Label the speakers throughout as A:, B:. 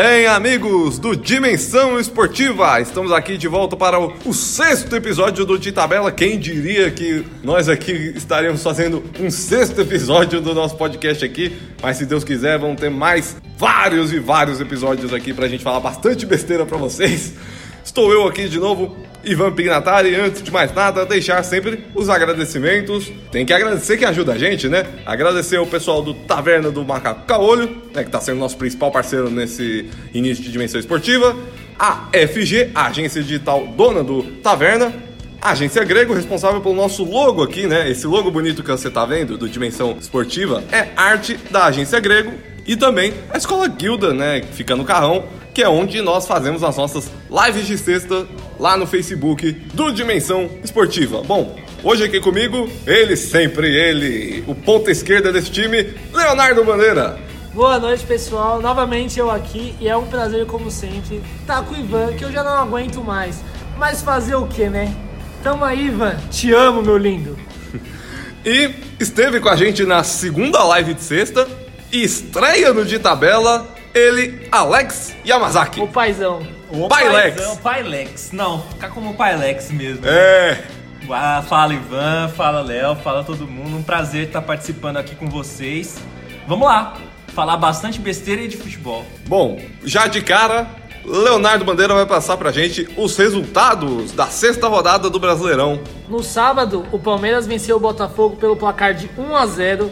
A: Bem, amigos do Dimensão Esportiva, estamos aqui de volta para o, o, sexto episódio do De Tabela. Quem diria que nós aqui estaríamos fazendo um sexto episódio do nosso podcast aqui? Mas se Deus quiser, vão ter mais vários e vários episódios aqui para a gente falar bastante besteira para vocês. Estou eu aqui de novo Ivan Pignatari, antes de mais nada, deixar sempre os agradecimentos. Tem que agradecer quem ajuda a gente, né? Agradecer o pessoal do Taverna do Macaco Caolho, né, que está sendo nosso principal parceiro nesse início de dimensão esportiva. A FG, a agência digital dona do Taverna. A agência Grego, responsável pelo nosso logo aqui, né? Esse logo bonito que você está vendo, do Dimensão Esportiva, é arte da agência Grego. E também a Escola Guilda, né? Que fica no carrão, que é onde nós fazemos as nossas lives de sexta lá no Facebook do Dimensão Esportiva. Bom, hoje aqui comigo, ele sempre, ele, o ponta esquerda desse time, Leonardo Bandeira.
B: Boa noite, pessoal. Novamente eu aqui e é um prazer, como sempre, estar tá com o Ivan, que eu já não aguento mais. Mas fazer o que, né? Tamo aí, Ivan. Te amo, meu lindo.
A: e esteve com a gente na segunda live de sexta estreia no de tabela ele, Alex Yamazaki.
B: O paizão.
C: O Pailex. O Pailex. Não, ficar como Pailex mesmo.
A: É.
C: Ah, fala Ivan, fala Léo, fala todo mundo. Um prazer estar participando aqui com vocês. Vamos lá, falar bastante besteira e de futebol.
A: Bom, já de cara, Leonardo Bandeira vai passar pra gente os resultados da sexta rodada do Brasileirão.
B: No sábado, o Palmeiras venceu o Botafogo pelo placar de 1 a 0.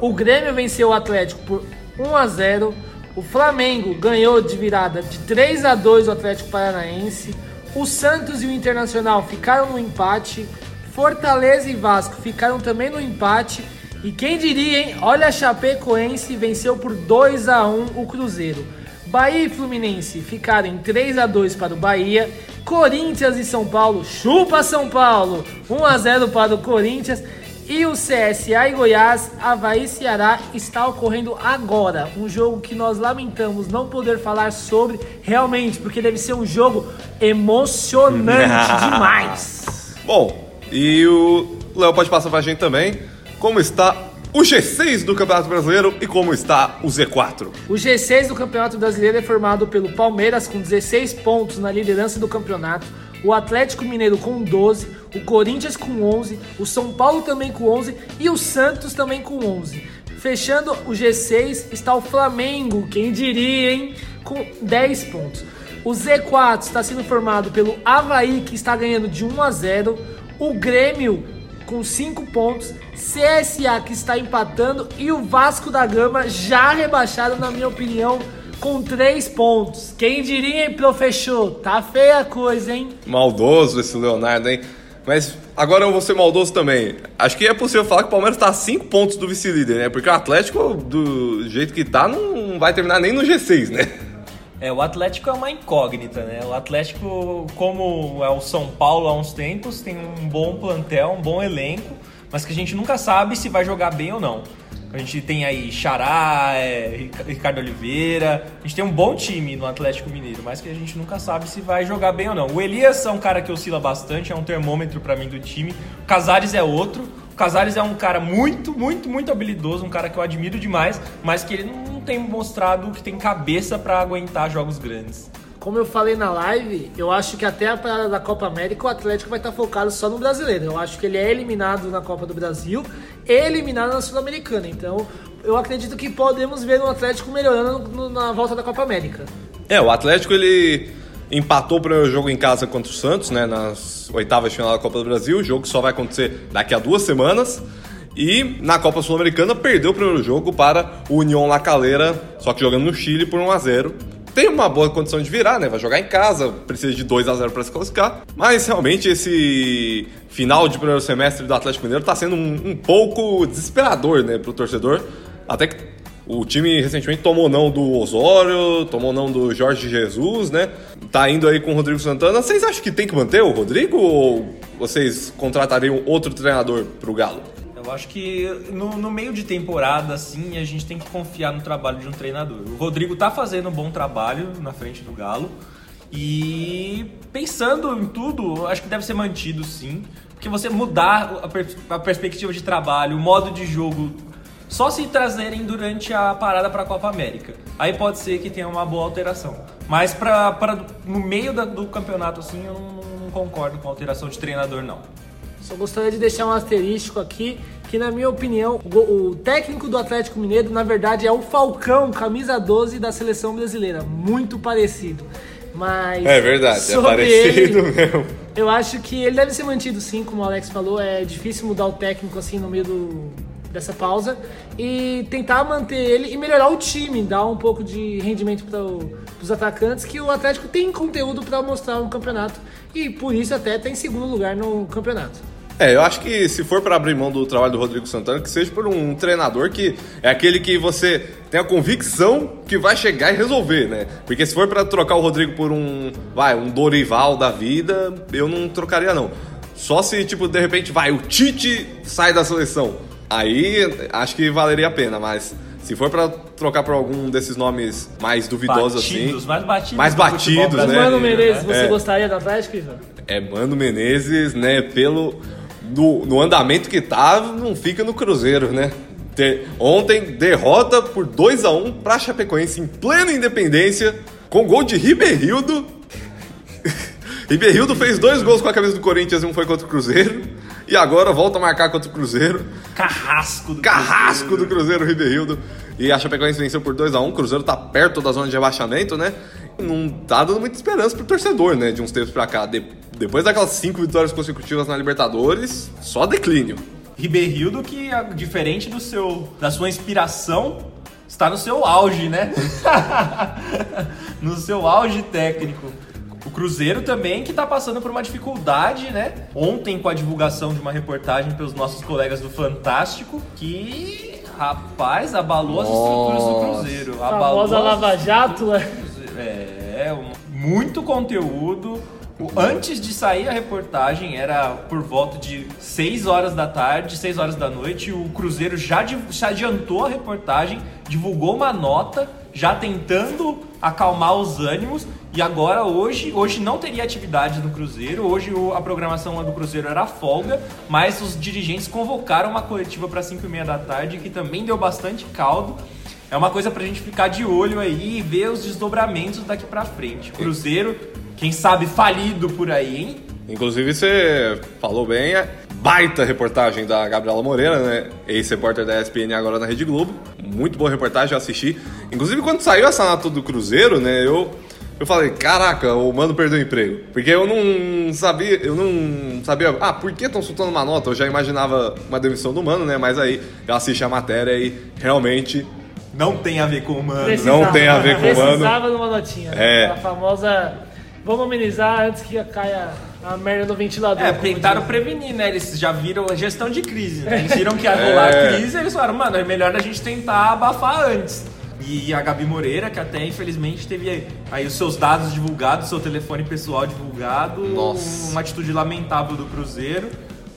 B: O Grêmio venceu o Atlético por 1 a 0. O Flamengo ganhou de virada de 3 a 2 o Atlético Paranaense. O Santos e o Internacional ficaram no empate. Fortaleza e Vasco ficaram também no empate. E quem diria, hein? Olha a Chapecoense venceu por 2 a 1 o Cruzeiro. Bahia e Fluminense ficaram em 3 a 2 para o Bahia. Corinthians e São Paulo, chupa São Paulo! 1 a 0 para o Corinthians. E o CSA e Goiás, Havaí e Ceará está ocorrendo agora. Um jogo que nós lamentamos não poder falar sobre realmente, porque deve ser um jogo emocionante demais.
A: Bom, e o Léo pode passar pra gente também como está o G6 do Campeonato Brasileiro e como está o Z4.
B: O G6 do Campeonato Brasileiro é formado pelo Palmeiras com 16 pontos na liderança do campeonato o Atlético Mineiro com 12, o Corinthians com 11, o São Paulo também com 11 e o Santos também com 11. Fechando o G6 está o Flamengo, quem diria, hein? Com 10 pontos. O Z4 está sendo formado pelo Havaí, que está ganhando de 1 a 0, o Grêmio com 5 pontos, CSA que está empatando e o Vasco da Gama já rebaixado, na minha opinião, com três pontos. Quem diria, hein, professor? Tá feia a coisa, hein?
A: Maldoso esse Leonardo, hein? Mas agora eu vou ser maldoso também. Acho que é possível falar que o Palmeiras está a 5 pontos do vice-líder, né? Porque o Atlético, do jeito que tá, não vai terminar nem no G6, né?
C: É, o Atlético é uma incógnita, né? O Atlético, como é o São Paulo há uns tempos, tem um bom plantel, um bom elenco, mas que a gente nunca sabe se vai jogar bem ou não. A gente tem aí Xará, é, Ricardo Oliveira. A gente tem um bom time no Atlético Mineiro, mas que a gente nunca sabe se vai jogar bem ou não. O Elias é um cara que oscila bastante, é um termômetro para mim do time. O Casares é outro. O Casares é um cara muito, muito, muito habilidoso, um cara que eu admiro demais, mas que ele não tem mostrado que tem cabeça para aguentar jogos grandes.
B: Como eu falei na live, eu acho que até a parada da Copa América o Atlético vai estar focado só no brasileiro. Eu acho que ele é eliminado na Copa do Brasil e eliminado na Sul-Americana. Então, eu acredito que podemos ver o Atlético melhorando no, na volta da Copa América.
A: É, o Atlético ele empatou o primeiro jogo em casa contra o Santos, né, nas oitavas de final da Copa do Brasil. O jogo só vai acontecer daqui a duas semanas. E na Copa Sul-Americana perdeu o primeiro jogo para o União La Calera, só que jogando no Chile por 1 a 0 tem uma boa condição de virar, né? Vai jogar em casa, precisa de 2 a 0 para se classificar. Mas realmente esse final de primeiro semestre do Atlético Mineiro está sendo um, um, pouco desesperador, né, o torcedor. Até que o time recentemente tomou não do Osório, tomou não do Jorge Jesus, né? Tá indo aí com o Rodrigo Santana. Vocês acham que tem que manter o Rodrigo ou vocês contratariam outro treinador para o Galo?
C: Eu acho que no, no, meio de temporada, assim, a gente tem que confiar no trabalho de um treinador. O Rodrigo tá fazendo um bom trabalho na frente do Galo. E pensando em tudo, acho que deve ser mantido sim. Porque você mudar a, per a perspectiva de trabalho, o modo de jogo Só se trazerem durante a parada para a Copa América. Aí pode ser que tenha uma boa alteração. Mas pra, pra, no meio da- do campeonato, assim, eu não, não concordo com a alteração de treinador, não.
B: Só gostaria de deixar um asterístico aqui, que na minha opinião, o, o técnico do Atlético Mineiro, na verdade, é o Falcão, camisa 12 da seleção brasileira. Muito parecido. Mas.
A: É verdade, é
B: sobre
A: parecido
B: ele,
A: mesmo.
B: Eu acho que ele deve ser mantido sim, como o Alex falou. É difícil mudar o técnico assim no meio do- dessa pausa. E tentar manter ele e melhorar o time, dar um pouco de rendimento para os atacantes, que o Atlético tem conteúdo para mostrar no campeonato. E por isso até está em segundo lugar no campeonato.
A: É, eu acho que se for para abrir mão do trabalho do Rodrigo Santana, que seja por um treinador que é aquele que você tem a convicção que vai chegar e resolver, né? Porque se for para trocar o Rodrigo por um, vai, um Dorival da vida, eu não trocaria não. Só se tipo de repente vai o Tite sai da seleção. Aí acho que valeria a pena, mas se for para trocar por algum desses nomes mais duvidosos
C: Batidos,
A: assim,
C: mais batidos.
A: Mais batidos, né?
C: brasileiro,
B: Mano Menezes, você
A: É.
B: gostaria do Atlético, Ivan?
A: É, Mano Menezes, né, pelo. No, no andamento que tá, não fica no Cruzeiro, né? Te- ontem, derrota por 2 a 1 pra Chapecoense em plena independência, com gol de Ribeirildo. Ribeirildo fez dois gols com a camisa do Corinthians, um foi contra o Cruzeiro. E agora volta a marcar contra o Cruzeiro.
C: Carrasco do
A: Carrasco
C: Cruzeiro.
A: do Cruzeiro, Ribeirildo. E a Chapecoense venceu por 2x1. O Cruzeiro tá perto da zona de rebaixamento, né? Não tá dando muita esperança pro torcedor, né? De uns tempos pra cá. De- depois daquelas cinco vitórias consecutivas na Libertadores, só declínio.
C: Ribeirildo que, a- diferente do seu, da sua inspiração, está no seu auge, né? no seu auge técnico. O Cruzeiro também que está passando por uma dificuldade, né? Ontem com a divulgação de uma reportagem pelos nossos colegas do Fantástico, que, rapaz, abalou as estruturas do. Cruzeiro.
B: A
C: Abalou
B: famosa
C: as
B: Lava Jato, né?
C: é, um- muito conteúdo. Antes de sair a reportagem, era por volta de 6 horas da tarde, 6 horas da noite, o Cruzeiro já, já adiantou a reportagem, divulgou uma nota, já tentando acalmar os ânimos. E agora, hoje, hoje não teria atividade no Cruzeiro, hoje a programação do Cruzeiro era folga, mas os dirigentes convocaram uma coletiva para 5 e meia da tarde, que também deu bastante caldo. É uma coisa pra gente ficar de olho aí e ver os desdobramentos daqui pra frente. Cruzeiro, quem sabe falido por aí, hein?
A: Inclusive, você falou bem, é baita reportagem da Gabriela Moreira, né? Ex-repórter da ESPN agora na Rede Globo. Muito boa reportagem, eu assisti. Inclusive, quando saiu essa nota do Cruzeiro, né? Eu, eu falei, caraca, o mano perdeu o emprego. Porque eu não sabia, eu não sabia, ah, por que estão soltando uma nota? Eu já imaginava uma demissão do mano, né? Mas aí eu assisti a matéria e realmente
C: Não tem a ver com o mano.
B: Precisava-
A: Não tem a ver com o mano.
B: Precisava de uma notinha. né?
A: É.
B: A famosa. Vamos amenizar antes que caia a merda do ventilador.
C: É, tentaram
B: diz.
C: prevenir, né? Eles já viram a gestão de crise, né? Eles viram que ia rolar
A: É.
C: crise, eles falaram, mano, é melhor a gente tentar abafar antes. E a Gabi Moreira, que até infelizmente teve aí os seus dados divulgados, seu telefone pessoal divulgado,
A: Nossa.
C: uma atitude lamentável do Cruzeiro.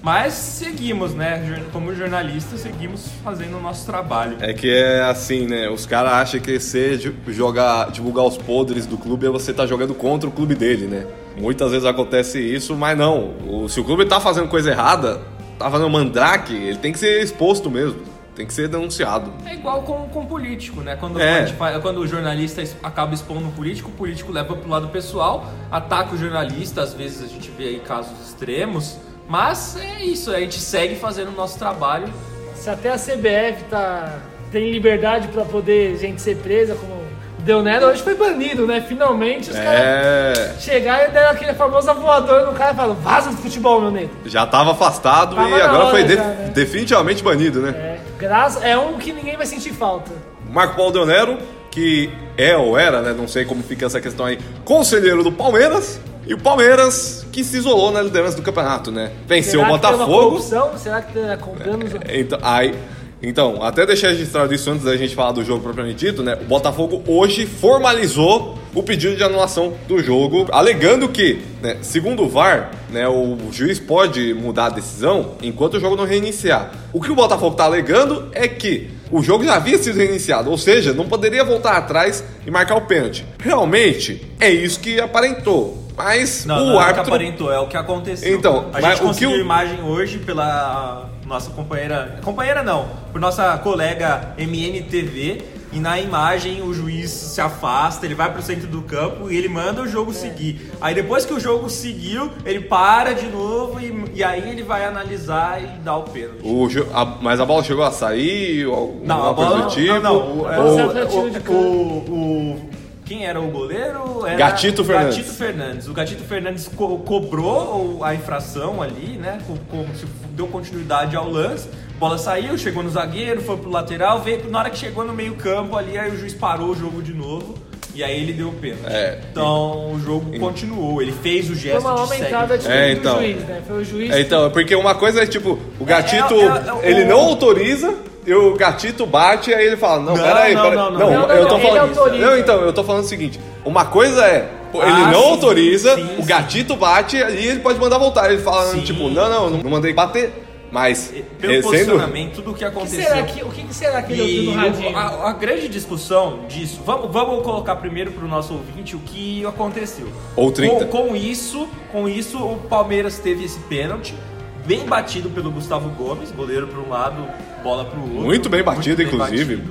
C: Mas seguimos, né? Como jornalistas, seguimos fazendo o nosso trabalho.
A: É que é assim, né? Os caras acham que você jogar, divulgar os podres do clube é você tá jogando contra o clube dele, né? Muitas vezes acontece isso, mas não. O- se o clube tá fazendo coisa errada, tá fazendo mandrake, ele tem que ser exposto mesmo. Tem que ser denunciado.
C: É igual com, com político, né? Quando,
A: É.
C: quando o jornalista acaba expondo o político, o político leva pro lado pessoal, ataca o jornalista, às vezes a gente vê aí casos extremos, mas é isso, a gente segue fazendo o nosso trabalho.
B: Se até a CBF tá, tem liberdade pra poder gente ser presa, como o Deonero hoje foi banido, né? Finalmente os caras
A: É.
B: chegaram e deram aquele famoso voador no cara e falaram: vaza do futebol, meu nego.
A: Já tava afastado
B: Tava
A: e agora foi de-
B: já, né?
A: definitivamente banido, né?
B: É, graça, é um que ninguém vai sentir falta.
A: Marco Paulo Del Nero, que é ou era, né? Não sei como fica essa questão aí, conselheiro do Palmeiras. E o Palmeiras que se isolou na liderança do campeonato, né? Venceu
B: Será
A: o Botafogo.
B: Será que tá comprando os...
A: Então, aí, então, até deixar registrado isso antes da gente falar do jogo propriamente dito, né? O Botafogo hoje formalizou o pedido de anulação do jogo, alegando que, né, segundo o VAR, né, o juiz pode mudar a decisão enquanto o jogo não reiniciar. O que o Botafogo está alegando é que o jogo já havia sido reiniciado, ou seja, não poderia voltar atrás e marcar o pênalti. Realmente, é isso que aparentou. Mas
C: Não,
A: o
C: não é o que
A: árbitro
C: aparentou, é o que aconteceu.
A: Então,
C: a
A: mas
C: gente
A: o
C: conseguiu
A: que o-
C: imagem hoje pela nossa companheira. Companheira não, por nossa colega MNTV. E na imagem o juiz se afasta, ele vai pro centro do campo e ele manda o jogo seguir. Aí depois que o jogo seguiu, ele para de novo e, e aí ele vai analisar e dá o pênalti.
A: O, jo- a- mas a bola chegou a sair? Ou,
C: Não, a
A: coisa
C: bola
A: do tipo?
C: não, não, o- é,
B: Ou-
C: o,
B: o-
C: o, o- o- quem era o goleiro? Era
A: Gatito
C: o
A: Fernandes.
C: Gatito Fernandes. O Gatito Fernandes co- cobrou a infração ali, né? co- Como se deu continuidade ao lance. A bola saiu, chegou no zagueiro, foi pro lateral, veio na hora que chegou no meio-campo ali, aí o juiz parou o jogo de novo. E aí ele deu o pênalti.
A: É.
C: Então o jogo continuou. Ele fez o
B: Foi
C: gesto
B: uma
C: de
B: aumentada de
A: É, então.
B: do juiz, né? Foi o juiz.
A: É, então, porque uma coisa é tipo, o gatito,
C: é, é,
A: ele
C: o-
A: não autoriza, e o gatito bate, aí ele fala, não,
C: Não,
A: peraí,
C: não,
A: peraí.
C: não, não.
B: Não, não,
A: eu tô
B: não, ele
A: falando.
B: autoriza.
A: Não, então, eu tô falando o seguinte: uma coisa é, ele
C: Ah,
A: não
C: sim,
A: autoriza,
C: sim,
A: o gatito bate e ele pode mandar voltar. Ele fala,
C: Sim.
A: tipo, não, não, não mandei bater. Mas,
C: Pelo
A: eh, sendo.
C: posicionamento, tudo o que
B: O que
C: aconteceu.
B: será que, o que que será que ele ouviu no radinho?
C: a, a grande discussão disso, vamos, vamos colocar primeiro para o nosso ouvinte o que aconteceu.
A: Ou 30.
C: Com, com isso, com isso, o Palmeiras teve esse pênalti, bem batido pelo Gustavo Gomes, goleiro para um lado, bola para o outro.
A: Muito bem batido, inclusive.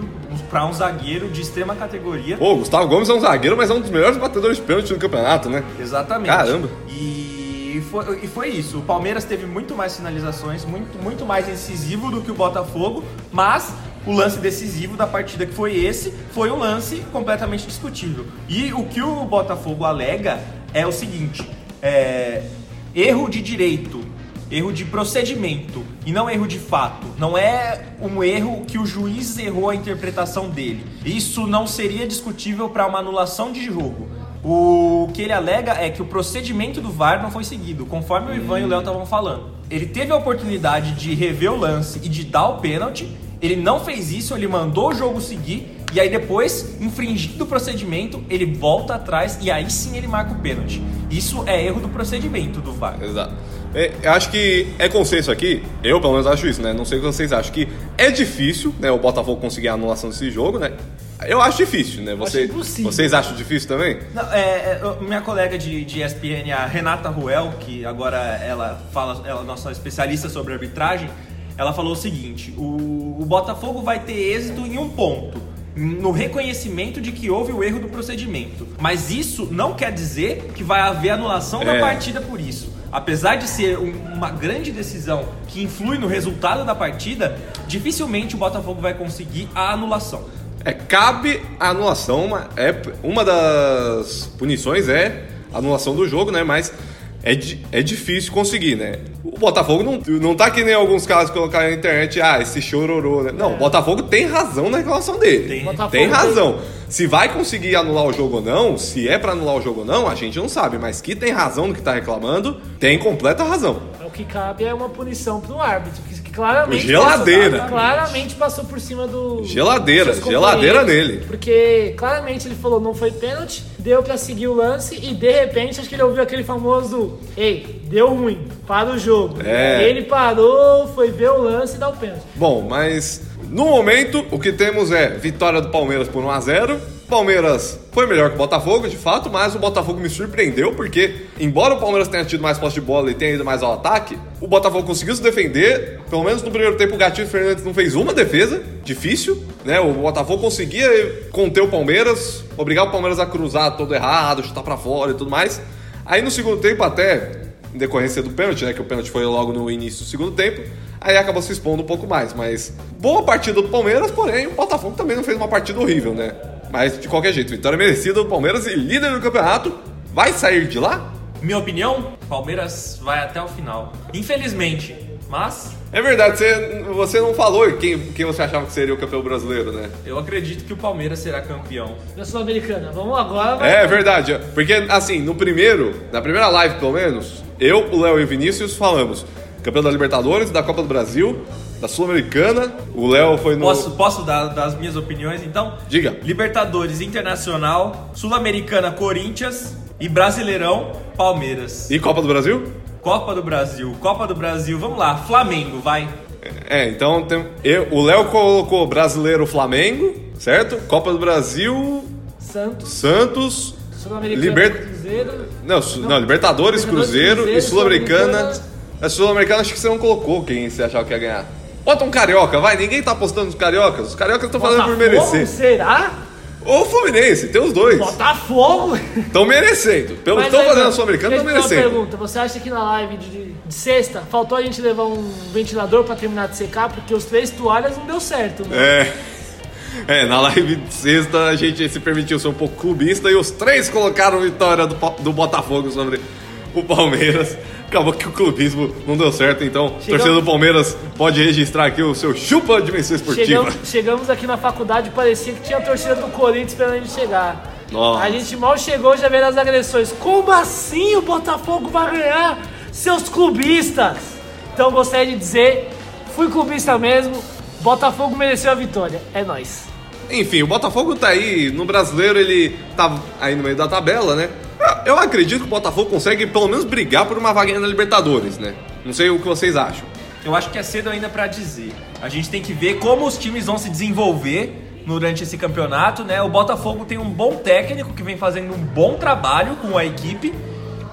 C: Para um zagueiro de extrema categoria.
A: Pô, o Gustavo Gomes é um zagueiro, mas é um dos melhores batedores de pênalti do campeonato, né?
C: Exatamente.
A: Caramba.
C: E foi, e foi isso. O Palmeiras teve muito mais finalizações, muito, muito mais incisivo do que o Botafogo, mas o lance decisivo da partida que foi esse foi um lance completamente discutível. E o que o Botafogo alega é o seguinte: é, erro de direito, erro de procedimento e não erro de fato. Não é um erro que o juiz errou a interpretação dele. Isso não seria discutível para uma anulação de jogo. O que ele alega é que o procedimento do VAR não foi seguido, conforme o Ivan e o Léo estavam falando. Ele teve a oportunidade de rever o lance e de dar o pênalti, ele não fez isso, ele mandou o jogo seguir, e aí depois, infringindo o procedimento, ele volta atrás e aí sim ele marca o pênalti. Isso é erro do procedimento do VAR.
A: Exato. É, eu acho que é consenso aqui, eu pelo menos acho isso, né? Não sei o que vocês acham, que é difícil, né, o Botafogo conseguir a anulação desse jogo, né? Eu acho difícil, né? Você, vocês acham difícil também?
C: Não, é, é, minha colega de, de ESPN, a Renata Ruel, que agora ela fala, ela é nossa especialista sobre arbitragem, ela falou o seguinte: o, o Botafogo vai ter êxito em um ponto. No reconhecimento de que houve o erro do procedimento. Mas isso não quer dizer que vai haver anulação da
A: É.
C: partida por isso. Apesar de ser um- uma grande decisão que influi no resultado da partida, dificilmente o Botafogo vai conseguir a anulação.
A: É, cabe a anulação, uma, é, uma das punições é a anulação do jogo, né? Mas é, é difícil conseguir, né? O Botafogo não, não tá que nem alguns casos colocaram na internet, ah, esse chororô, né? Não, o Botafogo tem razão na reclamação dele.
C: Tem.
B: Botafogo
A: tem
B: tem-
A: razão. Se vai conseguir anular o jogo ou não, se é pra anular o jogo ou não, a gente não sabe. Mas que tem razão no que tá reclamando, tem completa razão.
B: O que cabe é uma punição pro árbitro, que, que claramente.
A: Geladeira.
B: Passou, claramente passou por cima do.
A: Geladeira, geladeira nele.
B: Porque claramente ele falou não foi pênalti, deu pra seguir o lance e de repente acho que ele ouviu aquele famoso: Ei, deu ruim, para o jogo.
A: É.
B: Ele parou, foi ver o lance e dá o pênalti.
A: Bom, mas no momento o que temos é vitória do Palmeiras por 1 a 0. Palmeiras foi melhor que o Botafogo, de fato, mas o Botafogo me surpreendeu porque, embora o Palmeiras tenha tido mais posse de bola e tenha ido mais ao ataque, o Botafogo conseguiu se defender. Pelo menos no primeiro tempo, o Gatinho Fernandes não fez uma defesa, difícil, né? O Botafogo conseguia conter o Palmeiras, obrigar o Palmeiras a cruzar todo errado, chutar pra fora e tudo mais. Aí no segundo tempo, até em decorrência do pênalti, né? Que o pênalti foi logo no início do segundo tempo. Aí acabou se expondo um pouco mais. Mas boa partida do Palmeiras, porém o Botafogo também não fez uma partida horrível, né? Mas de qualquer jeito, vitória merecida do Palmeiras e líder do campeonato. Vai sair de lá?
C: Minha opinião, Palmeiras vai até o final. Infelizmente, mas
A: É verdade, você, você não falou quem, quem você achava que seria o campeão brasileiro, né?
C: eu acredito que o Palmeiras será campeão.
B: Da Sul-Americana. Vamos agora. vai-
A: É verdade, porque assim, no primeiro, na primeira live pelo menos, eu, o Léo e o Vinícius falamos campeão da Libertadores, da Copa do Brasil, da Sul-Americana. O Léo foi no.
C: Posso, posso dar das minhas opiniões então?
A: Diga.
C: Libertadores Internacional, Sul-Americana Corinthians e Brasileirão Palmeiras.
A: E Copa do Brasil?
C: Copa do Brasil, Copa do Brasil, vamos lá, Flamengo, vai.
A: É, então tem, eu- o Léo colocou brasileiro Flamengo, certo? Copa do Brasil,
B: Santos,
A: Santos,
B: Sul-Americana,
A: Liber-
B: Cruzeiro.
A: não, su- não, Libertadores,
B: Libertadores,
A: Cruzeiro, e
B: Cruzeiro,
A: Sul-Americana,
B: Sul-Americana,
A: A Sul-Americana acho que você não colocou quem você achava que ia ganhar. Bota um carioca, vai. Ninguém tá apostando nos cariocas. Os cariocas estão fazendo por merecer.
B: Será?
A: Ou o Fluminense, tem os dois.
B: Botafogo!
A: Estão merecendo. Pelo que estão fazendo a
B: mano,
A: Sul-Americana, estão
B: fazer uma
A: merecendo.
B: pergunta. Você acha que na live de, de sexta faltou a gente levar um ventilador pra terminar de secar? Porque os três toalhas não deu certo, né?
A: É. É, na live de sexta a gente se permitiu ser um pouco clubista e os três colocaram vitória do, do Botafogo sobre o Palmeiras. Acabou que o clubismo não deu certo, então
B: Chegamos-
A: torcedor do Palmeiras pode registrar aqui o seu chupa de dimensão esportiva.
B: Chegamos, chegamos aqui na faculdade parecia que tinha a torcida do Corinthians esperando a gente chegar.
A: Nossa.
B: A gente mal chegou já vendo as agressões. Como assim o Botafogo vai ganhar? Seus clubistas! Então gostaria de dizer, fui clubista mesmo, Botafogo mereceu a vitória. É nóis.
A: Enfim, o Botafogo tá aí, no brasileiro ele tá aí no meio da tabela, né? Eu acredito que o Botafogo consegue pelo menos brigar por uma vaguinha na Libertadores, né? Não sei o que vocês acham.
C: Eu acho que é cedo ainda pra dizer. A gente tem que ver como os times vão se desenvolver durante esse campeonato, né? O Botafogo tem um bom técnico que vem fazendo um bom trabalho com a equipe,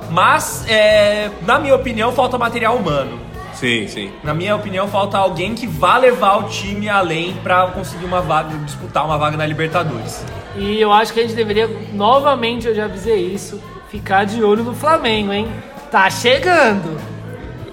C: mas, é, na minha opinião, falta material humano.
A: Sim, sim.
C: Na minha opinião, falta alguém que vá levar o time além pra conseguir uma vaga, disputar uma vaga na Libertadores.
B: E eu acho que a gente deveria, novamente, eu já avisei isso, ficar de olho no Flamengo, hein? Tá chegando!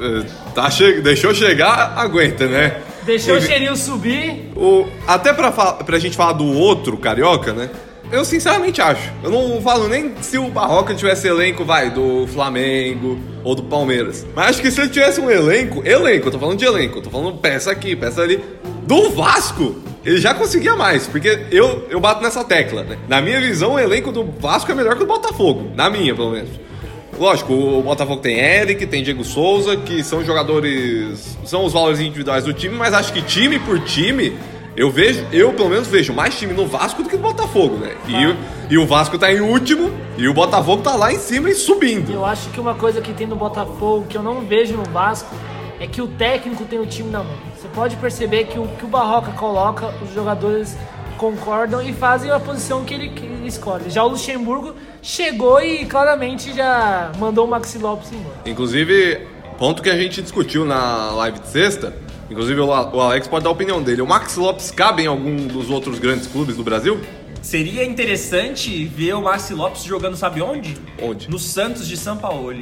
A: Eh, Tá che... Deixou chegar, aguenta, né?
B: Deixou o cheirinho subir.
A: o... Até pra, fa... pra gente falar do outro carioca, né? Eu sinceramente acho. Eu não falo nem se o Barroca tivesse elenco, vai, do Flamengo ou do Palmeiras. Mas acho que se ele tivesse um elenco, elenco, eu tô falando de elenco, tô falando peça aqui, peça ali, do Vasco, ele já conseguia mais. Porque eu, eu bato nessa tecla, né? Na minha visão, o elenco do Vasco é melhor que o do Botafogo. Na minha, pelo menos. Lógico, o Botafogo tem Eric, tem Diego Souza, que são jogadores. são os valores individuais do time, mas acho que time por time, eu vejo, eu pelo menos vejo mais time no Vasco do que no Botafogo, né? E, o- e o Vasco tá em último e o Botafogo tá lá em cima e subindo.
B: Eu acho que uma coisa que tem no Botafogo, que eu não vejo no Vasco, é que o técnico tem o time na mão. Você pode perceber que o que o Barroca coloca, os jogadores concordam e fazem a posição que ele, que ele escolhe. Já o Luxemburgo chegou e claramente já mandou o Maxi Lopes embora.
A: Inclusive, ponto que a gente discutiu na live de sexta, inclusive o Alex pode dar a opinião dele. O Max Lopes cabe em algum dos outros grandes clubes do Brasil?
C: Seria interessante ver o Maxi Lopes jogando, sabe onde?
A: Onde?
C: No Santos de São Paulo.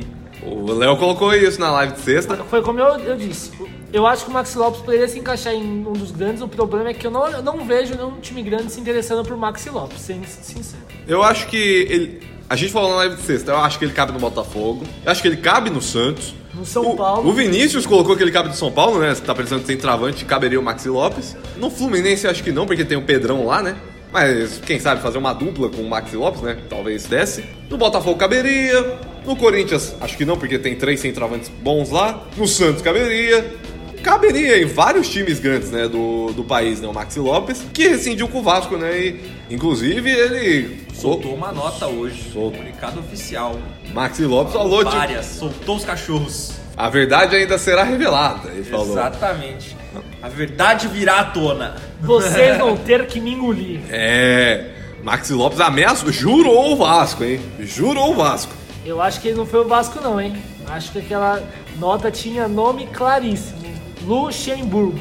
A: O Léo colocou isso na live de sexta.
B: Foi como eu, eu disse. Eu acho que o Maxi Lopes poderia se encaixar em um dos grandes. O problema é que eu não, eu não vejo nenhum time grande se interessando por Maxi Lopes, sendo sincero.
A: Eu acho que ele. A gente falou na live de sexta, eu acho que ele cabe no Botafogo. Eu acho que ele cabe no Santos.
B: No São
A: o,
B: Paulo.
A: O Vinícius colocou que ele cabe no São Paulo, né? Você tá pensando que sem travante caberia o Maxi Lopes. No Fluminense acho que não, porque tem o Pedrão lá, né? Mas quem sabe fazer uma dupla com o Maxi Lopes, né? Talvez desse. No Botafogo caberia. No Corinthians, acho que não, porque tem três centravantes bons lá. No Santos caberia. Caberia em vários times grandes, né, do, do país, né, o Maxi Lopes, que rescindiu com o Vasco, né, e inclusive ele
C: Soltou uma nota hoje.
A: Soltou.
C: Comunicado oficial.
A: Maxi Lopes falou de...
C: Várias. Soltou os cachorros.
A: A verdade ainda será revelada, ele falou.
C: Exatamente. A verdade virá à tona.
B: Vocês vão ter que me engolir.
A: É, Maxi Lopes ameaçou, jurou o Vasco, hein? Jurou o Vasco.
B: Eu acho que ele não foi o Vasco, não, hein? Acho que aquela nota tinha nome claríssimo: Luxemburgo.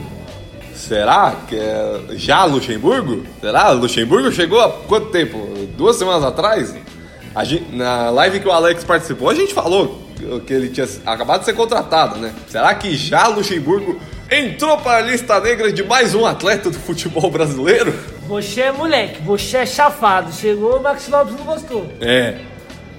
A: Será que é já Luxemburgo? Será? Luxemburgo chegou há quanto tempo? Duas semanas atrás? Gente- na live que o Alex participou, a gente falou que ele tinha acabado de ser contratado, né? Será que já Luxemburgo entrou para a lista negra de mais um atleta do futebol brasileiro?
B: Você é moleque, você é chafado. Chegou, o Max Lopes não gostou.
A: É.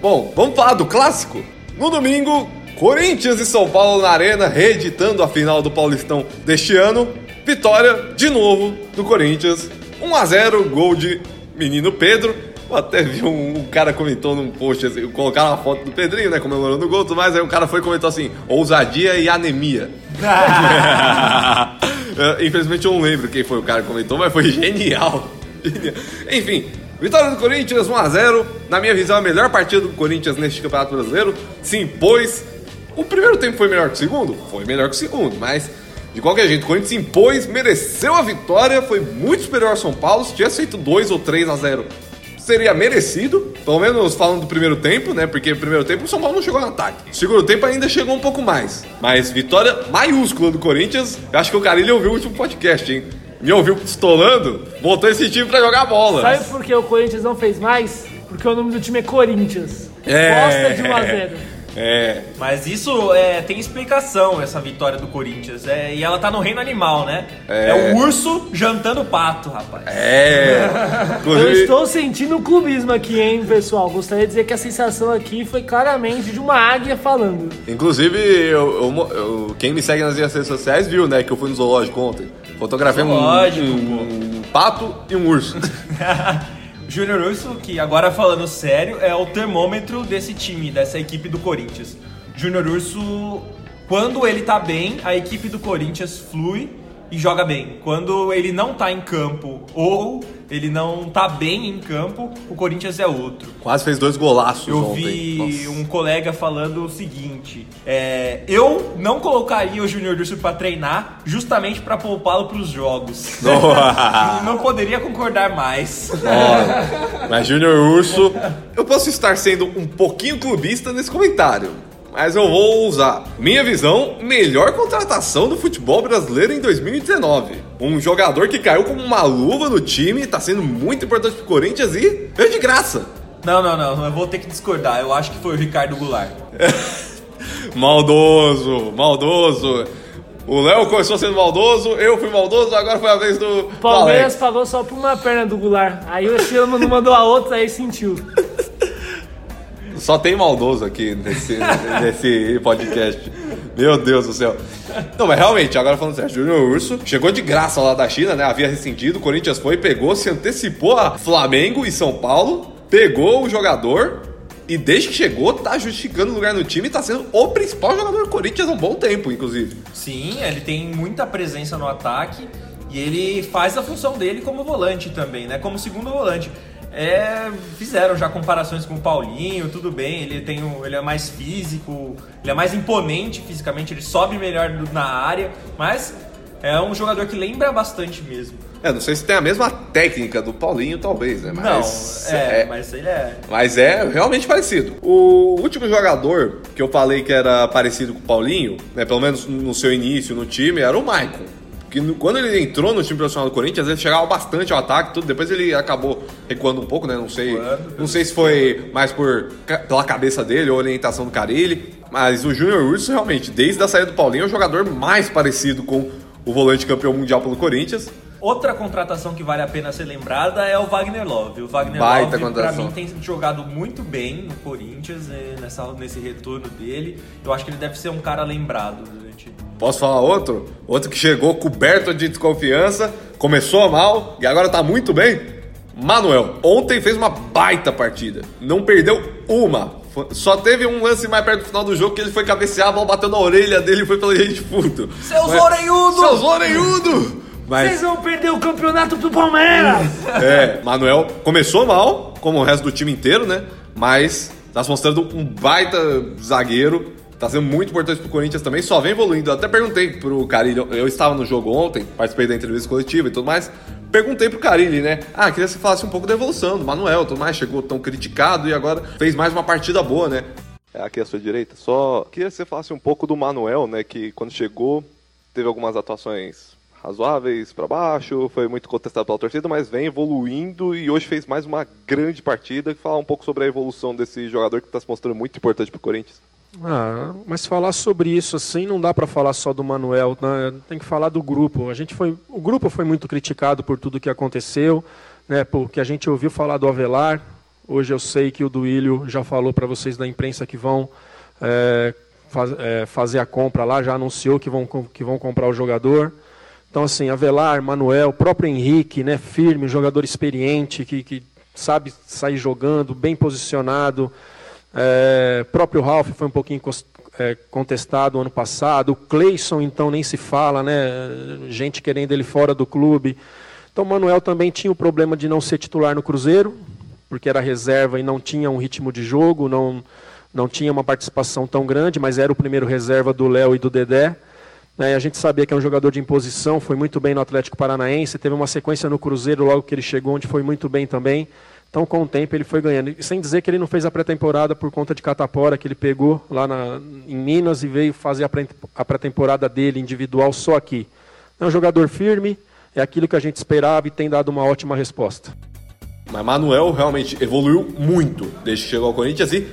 A: Bom, vamos falar do clássico? No domingo, Corinthians e São Paulo na Arena, reeditando a final do Paulistão deste ano. Vitória, de novo, do Corinthians. 1 a 0 gol de menino Pedro. Eu até vi um, um cara comentou num post, assim, colocaram uma foto do Pedrinho, né, comemorando o gol, tudo mais, aí o cara foi e comentou assim, ousadia e anemia. É, Infelizmente eu não lembro quem foi o cara que comentou, mas foi genial. Genial. Enfim, vitória do Corinthians 1x0. Na minha visão, a melhor partida do Corinthians neste Campeonato Brasileiro. Se impôs. O primeiro tempo foi melhor que o segundo? Foi melhor que o segundo, mas de qualquer jeito, o Corinthians se impôs, mereceu a vitória, foi muito superior ao São Paulo. Se tivesse feito 2 ou 3 a 0 seria merecido, pelo menos falando do primeiro tempo, né? Porque no primeiro tempo o São Paulo não chegou no ataque. No segundo tempo ainda chegou um pouco mais. Mas vitória maiúscula do Corinthians. Eu acho que o Carilho ouviu o último podcast, hein? Me ouviu pistolando, voltou esse time pra jogar bola.
B: Sabe por que o Corinthians não fez mais? Porque o nome do time é Corinthians.
A: É.
B: Gosta de 1 a 0
A: É,
C: Mas isso é, tem explicação, essa vitória do Corinthians. É, e ela tá no reino animal, né?
A: É.
C: É, o urso jantando pato, rapaz.
A: é.
B: Eu
A: Inclusive,
B: estou sentindo um clubismo aqui, hein, pessoal? Gostaria de dizer que a sensação aqui foi claramente de uma águia falando.
A: inclusive eu, eu eu- quem me segue nas minhas redes sociais viu, né, que eu fui no zoológico ontem. Fotografei um,
C: Zoológico,
A: um, um pato e um urso.
C: Júnior Urso, que agora falando sério, é o termômetro desse time, dessa equipe do Corinthians. Júnior Urso, quando ele tá bem, a equipe do Corinthians flui e joga bem. Quando ele não tá em campo ou ele não tá bem em campo, o Corinthians é outro.
A: Quase fez dois golaços
C: Eu
A: ontem.
C: vi
A: Nossa.
C: um colega falando o seguinte: é, eu não colocaria o Júnior Urso pra treinar justamente pra poupá-lo pros jogos.
A: Nossa.
C: não poderia concordar mais.
A: Mas Júnior Urso, eu posso estar sendo um pouquinho clubista nesse comentário, mas eu vou usar. Minha visão, melhor contratação do futebol brasileiro em 2019. Um jogador que caiu como uma luva no time, tá sendo muito importante pro Corinthians e veio de graça.
C: Não, não, não, eu vou ter que discordar. Eu acho que foi o Ricardo Goulart.
A: Maldoso, maldoso. O Léo começou sendo maldoso, eu fui maldoso, agora foi a vez do
B: O Palmeiras
A: Alex.
B: pagou só por uma perna do Goulart. Aí o Estilo não mandou a outra, aí sentiu.
A: Só tem maldoso aqui nesse, nesse podcast. Meu Deus do céu. Não, mas realmente, agora falando sério, Júnior Urso chegou de graça lá da China, né? Havia rescindido, o Corinthians foi, pegou, se antecipou a Flamengo e São Paulo, pegou o jogador e desde que chegou tá justificando lugar no time e tá sendo o principal jogador do Corinthians há um bom tempo, inclusive.
C: Sim, ele tem muita presença no ataque e ele faz a função dele como volante também, né? Como segundo volante. É, fizeram já comparações com o Paulinho, tudo bem, ele tem um, ele é mais físico, ele é mais imponente fisicamente, ele sobe melhor na área, mas é um jogador que lembra bastante mesmo.
A: É, não sei se tem a mesma técnica do Paulinho, talvez, né? Mas
C: Não, é, mas ele é.
A: Mas é realmente parecido. O último jogador que eu falei que era parecido com o Paulinho, né, pelo menos no seu início no time, era o Maicon. Que quando ele entrou no time profissional do Corinthians, ele chegava bastante ao ataque, tudo. Depois ele acabou recuando um pouco, né? Não sei, não sei se foi mais por pela cabeça dele ou orientação do Carilli, mas o Júnior Urso realmente, desde a saída do Paulinho, é o jogador mais parecido com o volante campeão mundial pelo Corinthians.
C: Outra contratação que vale a pena ser lembrada é o Wagner Love. O Wagner
A: Baita
C: Love, pra mim, tem jogado muito bem no Corinthians, eh, nessa, nesse retorno dele. Eu acho que ele deve ser um cara lembrado
A: Posso falar outro? Outro que chegou coberto de desconfiança, começou mal e agora tá muito bem? Manuel. Ontem fez uma baita partida. Não perdeu uma. Só teve um lance mais perto do final do jogo que ele foi cabecear, a bola bateu na orelha dele e foi pela gente fundo.
C: Seus
A: Mas-
C: orelhudos!
A: Seus orelhudos! Mas
B: Vocês vão perder o campeonato pro Palmeiras!
A: é, Manuel começou mal, como o resto do time inteiro, né? Mas tá se mostrando um baita zagueiro. Tá sendo muito importante pro Corinthians também, só vem evoluindo. Eu até perguntei pro Carilli, eu estava no jogo ontem, participei da entrevista coletiva e tudo mais. Perguntei pro Carilli, né? Ah, queria que você falasse um pouco da evolução do Manuel, tudo mais. Chegou tão criticado e agora fez mais uma partida boa, né?
D: É, aqui à sua direita. Só queria que você falasse um pouco do Manuel, né? Que quando chegou teve algumas atuações razoáveis para baixo, foi muito contestado pela torcida, mas vem evoluindo e hoje fez mais uma grande partida. Falar um pouco sobre a evolução desse jogador que está se mostrando muito importante para o Corinthians.
E: Ah, mas falar sobre isso assim não dá para falar só do Manuel, né? tem que falar do grupo. A gente foi, o grupo foi muito criticado por tudo que aconteceu, né? Porque a gente ouviu falar do Avelar. Hoje eu sei que o Duílio já falou para vocês da imprensa que vão é, faz- é, fazer a compra lá, já anunciou que vão que vão comprar o jogador. Então assim, Avelar, Manuel, próprio Henrique, né? Firme, jogador experiente que, que sabe sair jogando, bem posicionado. É, próprio Ralf foi um pouquinho é, contestado ano passado. O Cleison, então, nem se fala, né? Gente querendo ele fora do clube. Então, o Manuel também tinha o problema de não ser titular no Cruzeiro, porque era reserva e não tinha um ritmo de jogo, não, não tinha uma participação tão grande, mas era o primeiro reserva do Léo e do Dedé. Né, a gente sabia que é um jogador de imposição, foi muito bem no Atlético Paranaense, teve uma sequência no Cruzeiro logo que ele chegou, onde foi muito bem também. Então, com o tempo, ele foi ganhando. E sem dizer que ele não fez a pré-temporada por conta de catapora, que ele pegou lá na, em Minas e veio fazer a pré-temporada dele individual só aqui. É um jogador firme, é aquilo que a gente esperava e tem dado uma ótima resposta.
A: Mas Manuel realmente evoluiu muito desde que chegou ao Corinthians e,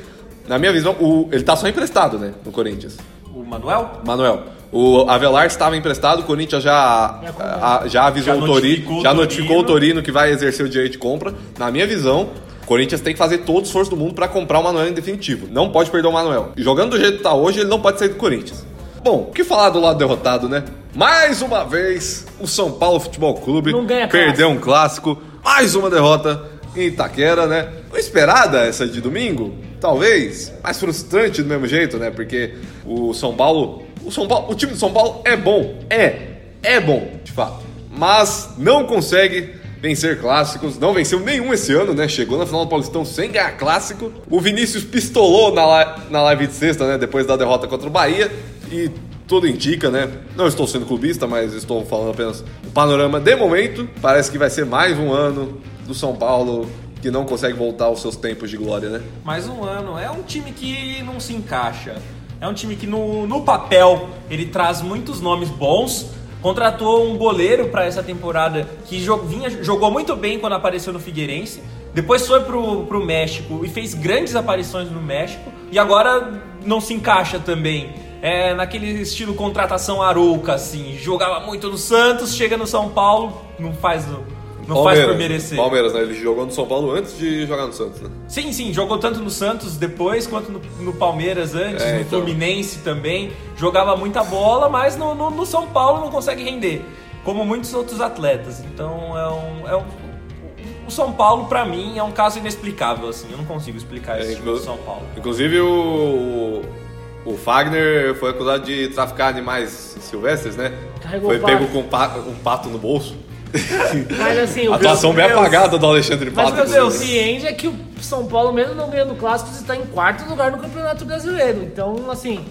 A: na minha visão, o, ele tá só emprestado, né, no Corinthians.
C: O Manuel?
A: Manuel. O Avelar estava emprestado, o Corinthians já, a, já avisou já o Torino, já notificou o Torino que vai exercer o direito de compra. Na minha visão, o Corinthians tem que fazer todo o esforço do mundo para comprar o Manuel em definitivo. Não pode perder o Manuel. E jogando do jeito que está hoje, ele não pode sair do Corinthians. Bom, o que falar do lado derrotado, né? Mais uma vez, o São Paulo Futebol Clube perdeu um clássico. Mais uma derrota em Itaquera, né? Foi esperada essa de domingo? Talvez. Mais frustrante do mesmo jeito, né? Porque o São Paulo o, São Paulo, o time de São Paulo é bom, é, é bom, de fato. Mas não consegue vencer clássicos, não venceu nenhum esse ano, né? Chegou na final do Paulistão sem ganhar clássico. O Vinícius pistolou na, na live de sexta, né? Depois da derrota contra o Bahia. E tudo indica, né? Não estou sendo clubista, mas estou falando apenas o panorama de momento. Parece que vai ser mais um ano do São Paulo que não consegue voltar aos seus tempos de glória, né?
C: Mais um ano. É um time que não se encaixa. É um time que no, no papel ele traz muitos nomes bons. Contratou um goleiro para essa temporada que jog, vinha, jogou muito bem quando apareceu no Figueirense. Depois foi pro, pro México e fez grandes aparições no México. E agora não se encaixa também. É naquele estilo contratação arouca, assim. Jogava muito no Santos, chega no São Paulo, não faz não
A: Palmeiras,
C: faz por merecer.
A: Palmeiras, né? Ele jogou no São Paulo antes de jogar no Santos, né?
C: Sim, sim, jogou tanto no Santos depois quanto no, no Palmeiras antes, é, no então. Fluminense também. Jogava muita bola, mas no, no, no, São Paulo não consegue render, como muitos outros atletas. Então é um. É um o São Paulo, para mim, é um caso inexplicável, assim. Eu não consigo explicar esse é, time do São Paulo.
A: Inclusive, o, o Fagner foi acusado de traficar animais silvestres, né? Carregou foi pego com um pato no bolso.
B: Mas assim,
A: a atuação bem apagada do Alexandre Pato.
B: Mas o que surpreende é que o São Paulo, mesmo não ganhando clássicos, está em quarto lugar no Campeonato Brasileiro. Então, assim,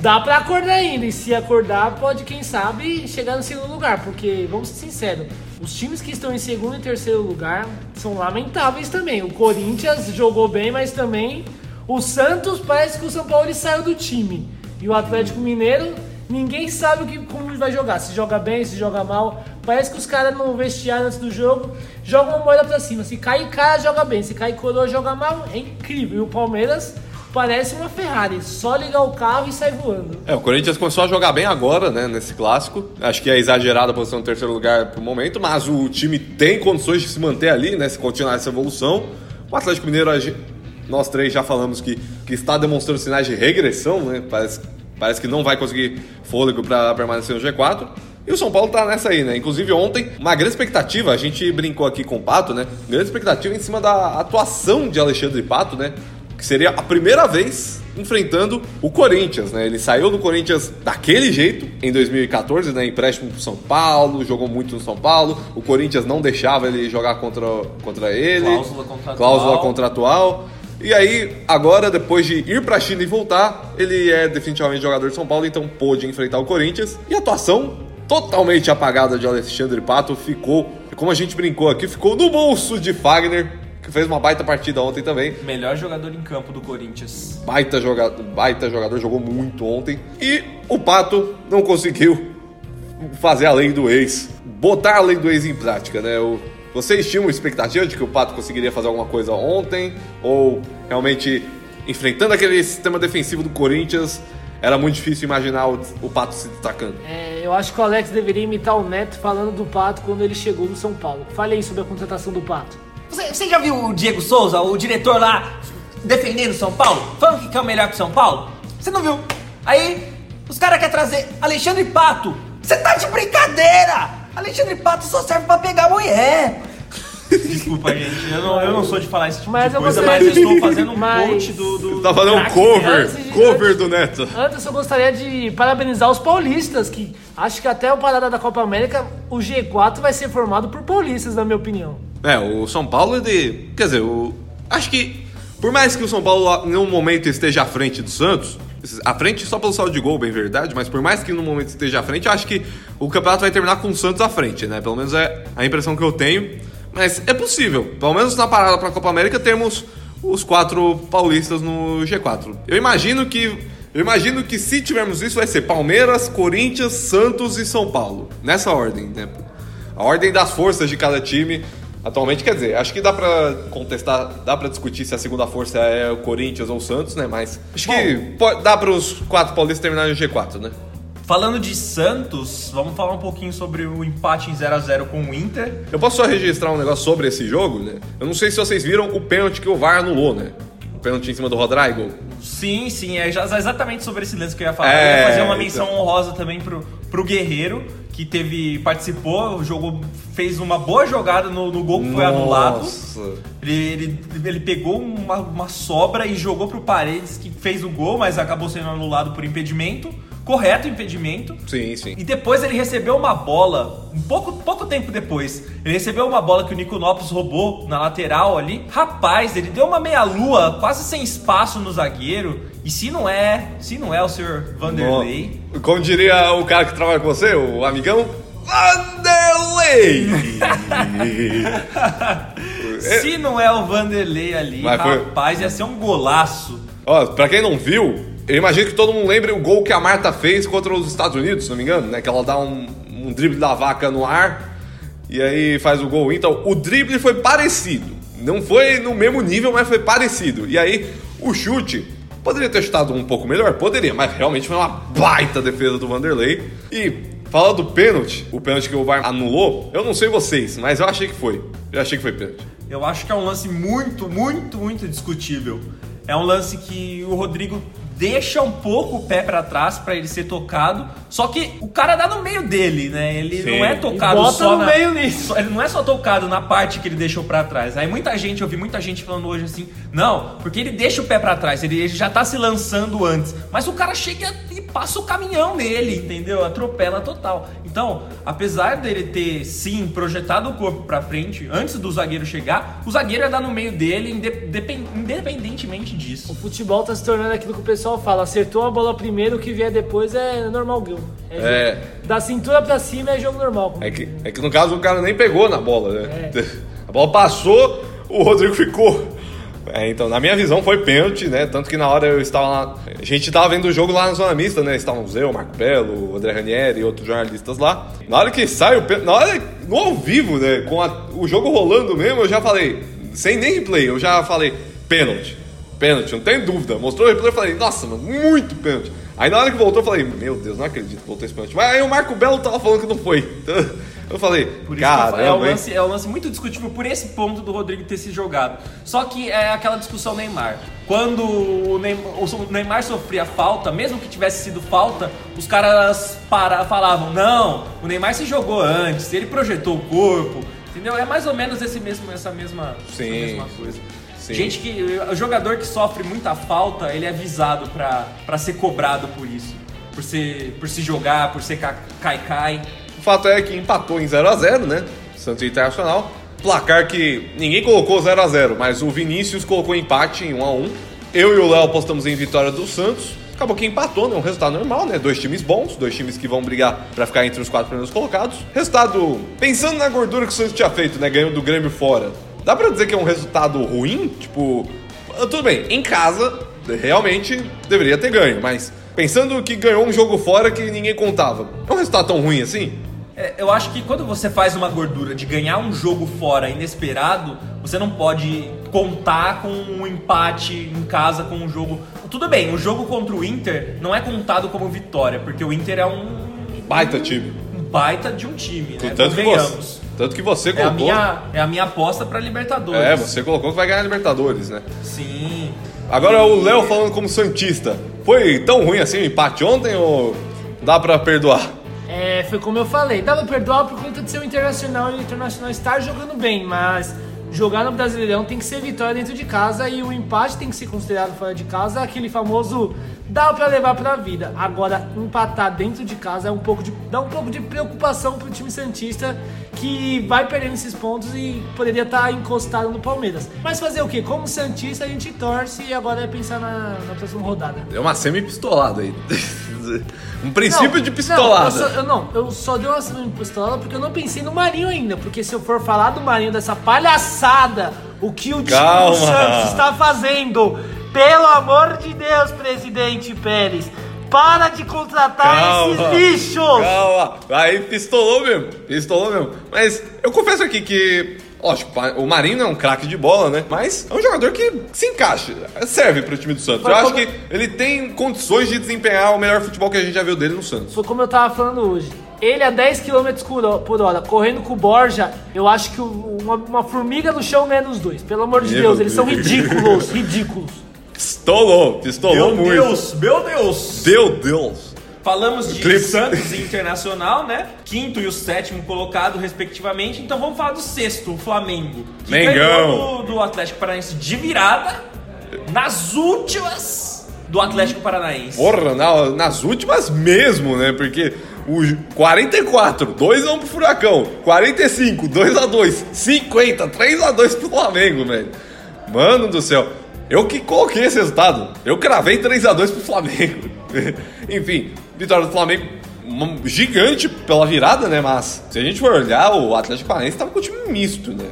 B: dá para acordar ainda. E se acordar, pode, quem sabe, chegar no segundo lugar. Porque, vamos ser sinceros, os times que estão em segundo e terceiro lugar são lamentáveis também. O Corinthians jogou bem, mas também o Santos parece que o São Paulo ele saiu do time. E o Atlético Mineiro Ninguém sabe o que, como vai jogar, se joga bem, se joga mal. Parece que os caras no vestiário antes do jogo jogam uma moeda pra cima. Se cai cara, joga bem. Se cai coroa, joga mal. É incrível. E o Palmeiras parece uma Ferrari. Só ligar o carro e sai voando.
A: É, o Corinthians começou a jogar bem agora, né, nesse clássico. Acho que é exagerada a posição no terceiro lugar pro momento, mas o time tem condições de se manter ali, né, se continuar essa evolução. O Atlético Mineiro, nós três já falamos que, que está demonstrando sinais de regressão, né, parece Parece que não vai conseguir fôlego para permanecer no G4. E o São Paulo tá nessa aí, né? Inclusive ontem, uma grande expectativa, a gente brincou aqui com o Pato, né? Grande expectativa em cima da atuação de Alexandre Pato, né? Que seria a primeira vez enfrentando o Corinthians, né? Ele saiu do Corinthians daquele jeito em 2014, né? Empréstimo pro São Paulo, jogou muito no São Paulo. O Corinthians não deixava ele jogar contra, contra ele.
C: Cláusula contratual.
A: Cláusula contratual. E aí, agora, depois de ir pra China e voltar, ele é definitivamente jogador de São Paulo, então pôde enfrentar o Corinthians. E a atuação totalmente apagada de Alexandre Pato ficou, como a gente brincou aqui, ficou no bolso de Fagner, que fez uma baita partida ontem também.
C: Melhor jogador em campo do Corinthians.
A: Baita, joga baita jogador, jogou muito ontem. E o Pato não conseguiu fazer a lei do ex, botar a lei do ex em prática, né? O vocês tinham expectativa de que o Pato conseguiria fazer alguma coisa ontem? Ou realmente, enfrentando aquele sistema defensivo do Corinthians, era muito difícil imaginar o, o Pato se destacando?
B: É, eu acho que o Alex deveria imitar o Neto falando do Pato quando ele chegou no São Paulo. Falei sobre a contratação do Pato.
C: Você, você já viu o Diego Souza, o diretor lá, defendendo o São Paulo? Falando que é o melhor que o São Paulo? Você não viu? Aí, os caras querem trazer Alexandre Pato. Você tá de brincadeira! Alexandre Pato só serve pra pegar mulher. Desculpa, gente. Eu não, eu não sou de falar esse tipo mas de coisa, mas eu estou fazendo um mas... coach do. do
A: tá fazendo um cover. De, cover antes, do Neto.
B: Antes eu gostaria de parabenizar os paulistas, que acho que até o parada da Copa América, o G4 vai ser formado por paulistas, na minha opinião.
A: É, o São Paulo, ele. Quer dizer, o, acho que. Por mais que o São Paulo em um momento esteja à frente do Santos, à frente só pelo saldo de gol, bem verdade, mas por mais que no momento esteja à frente, eu acho que o campeonato vai terminar com o Santos à frente, né? Pelo menos é a impressão que eu tenho. Mas é possível. Pelo menos na parada para a Copa América temos os quatro paulistas no G4. Eu imagino que eu imagino que se tivermos isso vai ser Palmeiras, Corinthians, Santos e São Paulo. Nessa ordem, né? A ordem das forças de cada time. Atualmente, quer dizer, acho que dá pra contestar, dá pra discutir se a segunda força é o Corinthians ou o Santos, né? Mas acho que pode, dá para os quatro paulistas terminarem no G4, né?
C: Falando de Santos, vamos falar um pouquinho sobre o empate em 0 a 0 com o Inter.
A: Eu posso só registrar um negócio sobre esse jogo, né? Eu não sei se vocês viram o pênalti que o VAR anulou, né? O pênalti em cima do Rodrigo.
C: Sim, sim, é exatamente sobre esse lance que eu ia falar.
A: É,
C: eu ia fazer uma menção
A: então.
C: honrosa também pro, pro Guerreiro, que teve participou, jogou, fez uma boa jogada no, no gol que foi anulado. Ele, ele, ele pegou uma, uma sobra e jogou pro Paredes, que fez o gol, mas acabou sendo anulado por impedimento. Correto o impedimento.
A: Sim, sim.
C: E depois ele recebeu uma bola, um pouco, pouco tempo depois, ele recebeu uma bola que o Nico Lopes roubou na lateral ali. Rapaz, ele deu uma meia-lua, quase sem espaço no zagueiro. E se não é, se não é o senhor Vanderlei,
A: No- Como diria o cara que trabalha com você, o amigão, Vanderlei!
C: se não é o Vanderlei ali,
A: Mas foi-
C: rapaz, ia ser um golaço.
A: Ó, pra quem não viu, eu imagino que todo mundo lembre o gol que a Marta fez contra os Estados Unidos, se não me engano, né? Que ela dá um, um drible da vaca no ar e aí faz o gol. Então, o drible foi parecido. Não foi no mesmo nível, mas foi parecido. E aí, o chute poderia ter chutado um pouco melhor? Poderia, mas realmente foi uma baita defesa do Vanderlei. E falando do pênalti, o pênalti que o VAR anulou, eu não sei vocês, mas eu achei que foi. Eu achei que foi pênalti.
C: Eu acho que é um lance muito, muito, muito discutível. É um lance que o Rodrigo deixa um pouco o pé pra trás pra ele ser tocado, só que o cara dá no meio dele, né? Ele
A: Sim.
C: não é tocado
B: bota
C: só
B: no
C: na-
B: meio nisso.
C: só- ele não é só tocado na parte que ele deixou pra trás. Aí muita gente, eu vi muita gente falando hoje assim, não, porque ele deixa o pé pra trás, ele, ele já tá se lançando antes. Mas o cara chega e passa o caminhão nele, entendeu? Atropela total. Então, apesar dele ter sim projetado o corpo pra frente antes do zagueiro chegar, o zagueiro ia dar no meio dele, inde- depen- independentemente
B: O
C: disso.
B: futebol tá se tornando aquilo que o pessoal fala. Acertou a bola primeiro, o que vier depois é normal gol. É
A: É.
B: Da cintura pra cima é jogo normal.
A: É que, é que no caso o cara nem pegou na bola, né?
B: É.
A: A bola passou, o Rodrigo ficou. É, então, na minha visão foi pênalti, né? Tanto que na hora eu estava lá. A gente estava vendo o jogo lá na zona mista, né? Estávamos eu, Marco Belo, o André Ranieri e outros jornalistas lá. Na hora que sai o pênalti. Na hora, no ao vivo, né? Com a- o jogo rolando mesmo, eu já falei, sem nem replay, eu já falei, pênalti. Pênalti, não tem dúvida. Mostrou o replay, eu falei, nossa, mano, muito pênalti. Aí na hora que voltou, eu falei, meu Deus, não acredito que voltou esse pênalti. Mas aí o Marco Belo tava falando que não foi. Então, eu falei,
C: Por falo, é, um
A: caramba,
C: lance, é um lance muito discutível por esse ponto do Rodrigo ter se jogado. Só que é aquela discussão Neymar. Quando o Neymar, o Neymar sofria falta, mesmo que tivesse sido falta, os caras para, falavam: não, o Neymar se jogou antes, ele projetou o corpo. Entendeu? É mais ou menos esse mesmo, essa, mesma, essa
A: Sim,
C: mesma coisa.
A: Sim.
C: Gente que. O jogador que sofre muita falta, ele é avisado pra, pra ser cobrado por isso. Por, ser, por se jogar, por ser ca- cai-cai.
A: O fato é que empatou em 0x0, né? Santos Internacional. Placar que ninguém colocou 0x0, mas o Vinícius colocou empate em 1x1. Eu e o Léo apostamos em vitória do Santos. Acabou que empatou, né? Um resultado normal, né? Dois times bons, dois times que vão brigar pra ficar entre os quatro primeiros colocados. Resultado, pensando na gordura que o Santos tinha feito, né? Ganhou do Grêmio fora. Dá pra dizer que é um resultado ruim? Tipo, tudo bem, em casa, realmente deveria ter ganho, mas pensando que ganhou um jogo fora que ninguém contava, é um resultado tão ruim assim?
C: É, eu acho que quando você faz uma gordura de ganhar um jogo fora inesperado, você não pode contar com um empate em casa com um jogo. Tudo bem, o jogo contra o Inter não é contado como vitória, porque o Inter é um,
A: Baita time.
C: um baita de um time, né?
A: Tanto que, você, tanto que você
C: É a,
A: colocou.
C: minha, é a minha aposta pra Libertadores.
A: É, você colocou que vai ganhar Libertadores, né?
C: Sim.
A: Agora o Léo falando como Santista. Foi tão ruim assim o empate ontem ou dá pra perdoar?
B: É, foi como eu falei, dá pra perdoar por conta de ser um internacional e o internacional estar jogando bem, mas jogar no Brasileirão tem que ser vitória dentro de casa e o empate tem que ser considerado fora de casa, aquele famoso dá pra levar pra vida. Agora, empatar dentro de casa é um pouco de, dá um pouco de preocupação pro time Santista que vai perdendo esses pontos e poderia estar encostado no Palmeiras. Mas fazer o quê? Como Santista a gente torce e agora é pensar na, na próxima rodada.
A: Deu uma semi-pistolada aí. Um princípio
B: Não,
A: de
B: Não,
A: pistolada.
B: eu só, eu não, eu só dei uma pistolada porque eu não pensei no Marinho ainda. Porque se eu for falar do Marinho dessa palhaçada, o que o time do Santos está fazendo, pelo amor de Deus, presidente Pérez, para de contratar
A: Calma.
B: esses lixos!
A: Calma. Aí pistolou mesmo. Pistolou mesmo. Mas eu confesso aqui que. Lógico, o Marinho é um craque de bola, né? Mas é um jogador que se encaixa, serve pro time do Santos.
B: Foi
A: eu acho
B: como-
A: que ele tem condições de desempenhar o melhor futebol que a gente já viu dele no Santos.
B: Foi como eu tava falando hoje. Ele a 10 km por hora- correndo com o Borja, eu acho que uma, uma formiga no chão ganha os dois. Pelo amor de
A: Meu
B: Deus, eles são
A: Deus.
B: ridículos, ridículos.
A: Pistolou, pistolou
C: Meu
A: muito.
C: Deus, meu Deus!
A: Meu Deus.
C: Falamos de
A: Eclipse.
C: Santos e Internacional, né? Quinto e o sétimo colocado, respectivamente. Então vamos falar do sexto, o Flamengo. Que
A: Mengão.
C: do, do Atlético Paranaense de virada nas últimas do Atlético Paranaense.
A: Porra, na- nas últimas mesmo, né? Porque o 44, 2x1 pro Furacão. 45, 2x2. 50, 3x2 pro Flamengo, velho. Mano do céu. Eu que coloquei esse resultado. Eu cravei 3x2 pro Flamengo. Enfim, vitória do Flamengo gigante pela virada, né? Mas se a gente for olhar, o Atlético Paranaense tava com o time misto, né?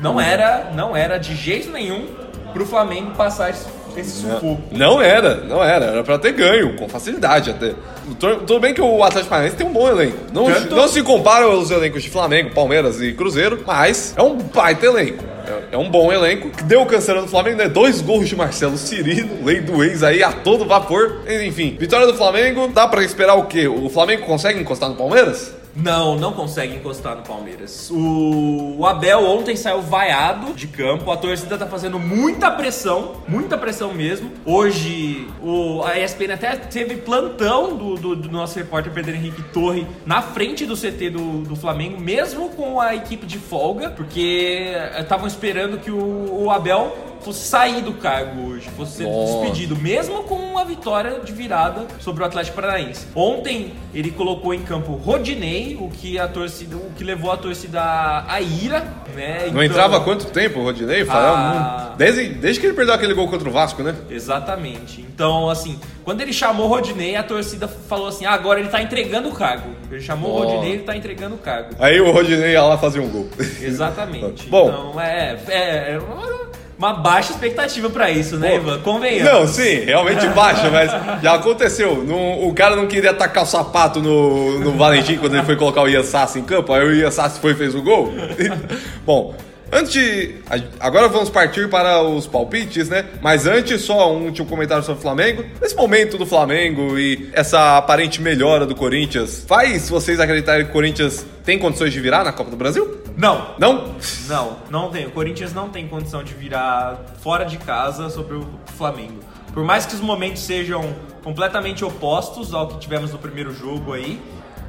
C: Não era, não era de jeito nenhum pro Flamengo passar esse, sufoco.
A: Não era, não era. Era pra ter ganho, com facilidade até. Tu- Tudo bem que o Atlético Paranaense tem um bom elenco. Não,
C: Tanto-
A: não se compara aos elencos de Flamengo, Palmeiras e Cruzeiro, mas é um baita elenco. É, é um bom elenco. Que deu o canseiro do Flamengo, né? Dois gols de Marcelo Cirino, lei do ex aí a todo vapor. Enfim, vitória do Flamengo. Dá pra esperar o quê? O Flamengo consegue encostar no Palmeiras?
C: Não, não consegue encostar no Palmeiras. O, Abel ontem saiu vaiado de campo. A torcida tá fazendo muita pressão, muita pressão mesmo. Hoje, o, a ESPN até teve plantão do, do- do nosso repórter Pedro Henrique Torre na frente do CT do, do Flamengo, mesmo com a equipe de folga, porque estavam esperando que o, o Abel fosse sair do cargo hoje, fosse ser
A: Nossa.
C: despedido, mesmo com uma vitória de virada sobre o Atlético Paranaense. Ontem ele colocou em campo Rodinei, o que a torcida, o que levou a torcida à ira, né?
A: Não
C: Então-
A: entrava há quanto tempo o Rodinei?
C: Ah.
A: hum, Desde, desde que ele perdeu aquele gol contra o Vasco, né?
C: Exatamente. Então, assim, quando ele chamou o Rodinei, a torcida falou assim: ah, agora ele tá entregando o cargo. Ele chamou o
A: Ó.
C: Rodinei, ele tá entregando o cargo.
A: Aí o Rodinei ia lá fazer um gol.
C: Exatamente.
A: Bom.
C: Então, é, é, é uma- baixa expectativa pra isso, né, Ivan? Convenhamos.
A: Não, sim, realmente baixa, mas já aconteceu. Não- o cara não queria tacar o sapato no, no Valentim quando ele foi colocar o Ian Sassi em campo, aí o Ian Sassi foi e fez o gol. Bom, antes de. Agora vamos partir para os palpites, né? Mas antes, só um último comentário sobre o Flamengo. Nesse momento do Flamengo e essa aparente melhora do Corinthians, faz vocês acreditarem que o Corinthians tem condições de virar na Copa do Brasil?
C: Não.
A: Não?
C: Não, não tem. O Corinthians não tem condição de virar fora de casa sobre o Flamengo. Por mais que os momentos sejam completamente opostos ao que tivemos no primeiro jogo aí,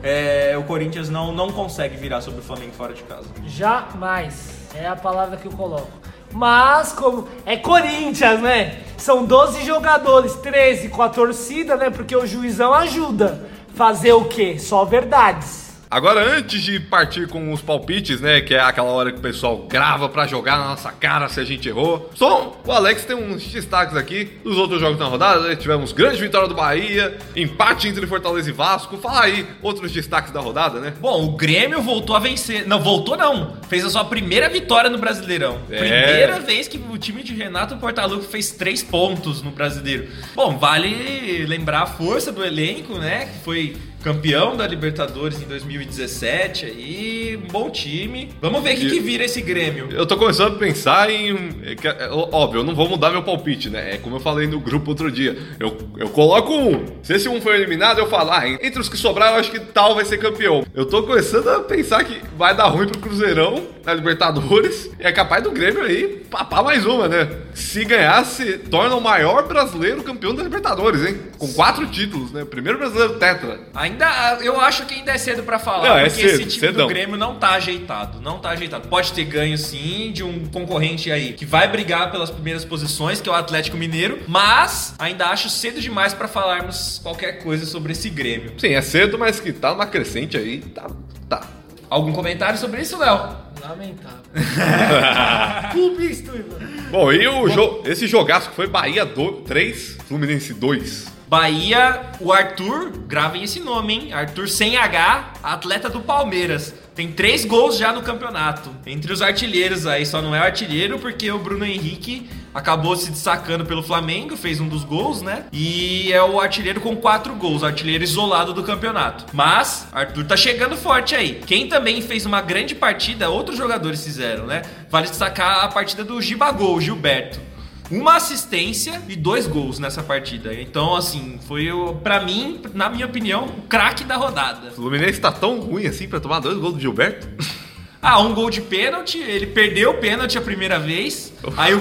C: é, o Corinthians não, não consegue virar sobre o Flamengo fora de casa.
B: Jamais. É a palavra que eu coloco. Mas, como é Corinthians, né? São 12 jogadores, 13 com a torcida, né? Porque o juizão ajuda. Fazer o quê? Só verdades.
A: Agora, antes de partir com os palpites, né? Que é aquela hora que o pessoal grava pra jogar na nossa cara se a gente errou. Só o Alex tem uns destaques aqui dos outros jogos na rodada. Né? Tivemos grande vitória do Bahia, empate entre Fortaleza e Vasco. Fala aí outros destaques da rodada, né?
C: Bom, o Grêmio voltou a vencer. Não, voltou não. Fez a sua primeira vitória no Brasileirão.
A: É.
C: Primeira vez que o time de Renato Portaluppi fez três pontos no Brasileiro. Bom, vale lembrar a força do elenco, né? Que foi campeão da Libertadores em 2017 aí, um bom time. Vamos ver o que, que vira esse Grêmio.
A: Eu tô começando a pensar em. é é, Óbvio, eu não vou mudar meu palpite, né? É como eu falei no grupo outro dia. Eu, eu coloco um. Se esse um for eliminado, eu falo, ah, entre os que sobraram, eu acho que tal vai ser campeão. Eu tô começando a pensar que vai dar ruim pro Cruzeirão na Libertadores. E é capaz do Grêmio aí papar mais uma, né? Se ganhar, se torna o maior brasileiro campeão da Libertadores, hein? Com quatro títulos, né? Primeiro brasileiro tetra.
C: Ainda, eu acho que ainda é cedo pra falar,
A: Não, é
C: porque
A: cedo,
C: esse time
A: cedão.
C: do Grêmio não tá ajeitado, não tá ajeitado. Pode ter ganho sim de um concorrente aí que vai brigar pelas primeiras posições, que é o Atlético Mineiro, mas ainda acho cedo demais pra falarmos qualquer coisa sobre esse Grêmio.
A: Sim, é cedo, mas que tá numa crescente aí, tá. Tá.
C: Algum comentário sobre isso, Léo?
B: Lamentável. Clubista, Ivan.
A: Bom, e o jo esse jogaço que foi Bahia 3, Fluminense 2.
C: Bahia, o Arthur, gravem esse nome, hein? Arthur sem H, atleta do Palmeiras. Tem três gols já no campeonato. Entre os artilheiros aí, só não é artilheiro porque o Bruno Henrique acabou se destacando pelo Flamengo, fez um dos gols, né? E é o artilheiro com quatro gols, artilheiro isolado do campeonato. Mas Arthur tá chegando forte aí. Quem também fez uma grande partida, outros jogadores fizeram, né? Vale destacar a partida do Gibagol, Gilberto uma assistência e dois gols nessa partida. Então, assim, foi para mim, na minha opinião, o craque da rodada.
A: O Fluminense tá tão ruim assim para tomar dois gols do Gilberto?
C: Ah, um gol de pênalti, ele perdeu o pênalti a primeira vez, aí o,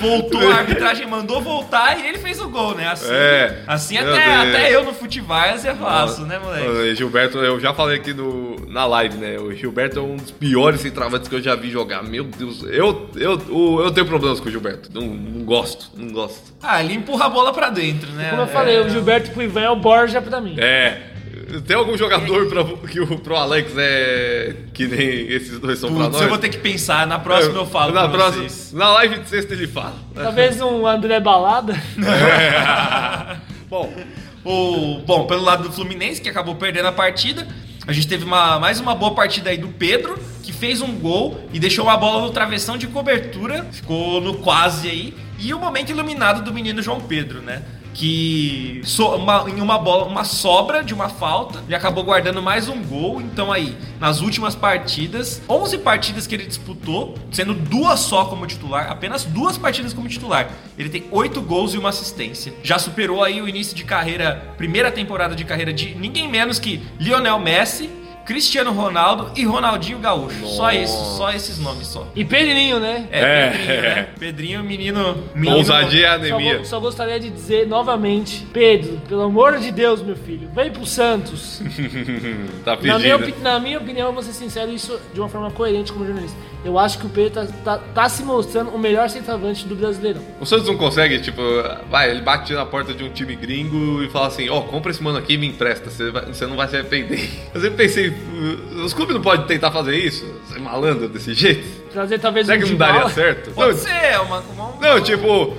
C: voltou, a arbitragem mandou voltar e ele fez o gol, né? Assim,
A: É.
C: assim até,
A: Deus.
C: até eu no Futevars eu faço, né, moleque?
A: O Gilberto, eu já falei aqui no, na live, né? O Gilberto é um dos piores centroavantes que eu já vi jogar. Meu Deus, eu, eu, o- eu tenho problemas com o Gilberto. Não, não gosto, não gosto.
C: Ah, ele empurra a bola pra dentro, né?
B: Como eu falei,
C: É.
B: o Gilberto pro Ivan é o Borja pra mim.
A: É. Tem algum jogador pra, que o, pro Alex é que nem esses dois são pra
C: Putz,
A: nós?
C: eu vou ter que pensar, na próxima eu falo
A: na
C: pra
A: próxima,
C: vocês.
A: Na live de sexta ele fala.
B: Talvez um André Balada.
A: Bom,
C: O, bom, pelo lado do Fluminense, que acabou perdendo a partida, a gente teve uma, mais uma boa partida aí do Pedro, que fez um gol e deixou a bola no travessão de cobertura, ficou no quase aí. E o momento iluminado do menino João Pedro, né? Que so- uma- em uma bola, uma sobra de uma falta, ele acabou guardando mais um gol. Então aí, nas últimas partidas, 11 partidas que ele disputou, sendo duas só como titular, apenas duas partidas como titular. Ele tem 8 gols e uma assistência. Já superou aí o início de carreira, primeira temporada de carreira de ninguém menos que Lionel Messi, Cristiano Ronaldo e Ronaldinho Gaúcho. Só isso, só esses nomes só.
B: E Pedrinho, né?
C: É,
A: É.
C: Pedrinho, né? Pedrinho, menino, menino
A: ousadia e
B: Só,
A: anemia.
B: go- só gostaria de dizer novamente, Pedro, pelo amor de Deus, meu filho, vem pro Santos.
A: tá
B: Na
A: pedindo.
B: minha, opi- na minha opinião, eu vou ser sincero, isso de uma forma coerente como jornalista. Eu acho que o Pedro tá, tá- tá se mostrando o melhor centroavante do Brasileirão.
A: O Santos não consegue, tipo, vai, ele bate na porta de um time gringo e fala assim, ó, compra esse mano aqui e me empresta, você, vai- você não vai se arrepender. Eu sempre pensei, os clubes não podem tentar fazer isso? Ser malandro desse jeito?
B: Trazer talvez
A: Será
B: um
A: que não daria certo?
C: Pode
A: Não,
C: ser, é uma, uma-
A: Não, tipo,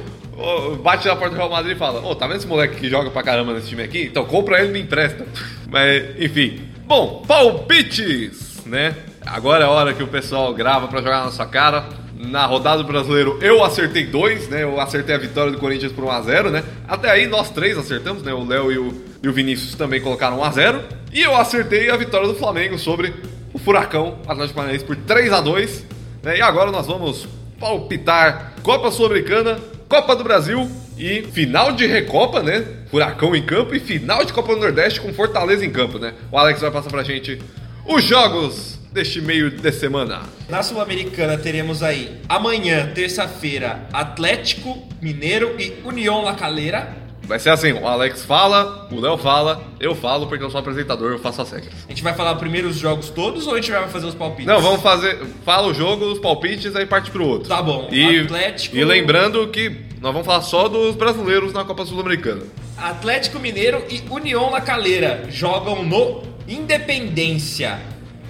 A: bate na porta do Real Madrid e fala: Ô, tá vendo esse moleque que joga pra caramba nesse time aqui? Então compra ele e me empresta. Mas, enfim. Bom, palpites, né? Agora é a hora que o pessoal grava pra jogar na sua cara. Na rodada do brasileiro eu acertei dois, né? Eu acertei a vitória do Corinthians por 1x0, né? Até aí nós três acertamos, né? O Léo e o, e o Vinícius também colocaram 1x0. E eu acertei a vitória do Flamengo sobre o Furacão Atlético Paranaense por 3x2. né? E agora nós vamos palpitar Copa Sul-Americana, Copa do Brasil e final de Recopa, né? Furacão em campo e final de Copa do Nordeste com Fortaleza em campo, né? O Alex vai passar pra gente os jogos deste meio de semana.
C: Na Sul-Americana teremos aí amanhã, terça-feira, Atlético Mineiro e União La Calera.
A: Vai ser assim, o Alex fala, o Léo fala, eu falo porque eu sou apresentador, eu faço as regras.
C: A gente vai falar primeiro os jogos todos ou a gente vai fazer os palpites?
A: Não, vamos fazer, fala o jogo, os palpites, aí parte pro outro.
C: Tá bom,
A: E,
C: Atlético-
A: e lembrando que nós vamos falar só dos brasileiros na Copa Sul-Americana.
C: Atlético Mineiro e União La Calera jogam no Independência.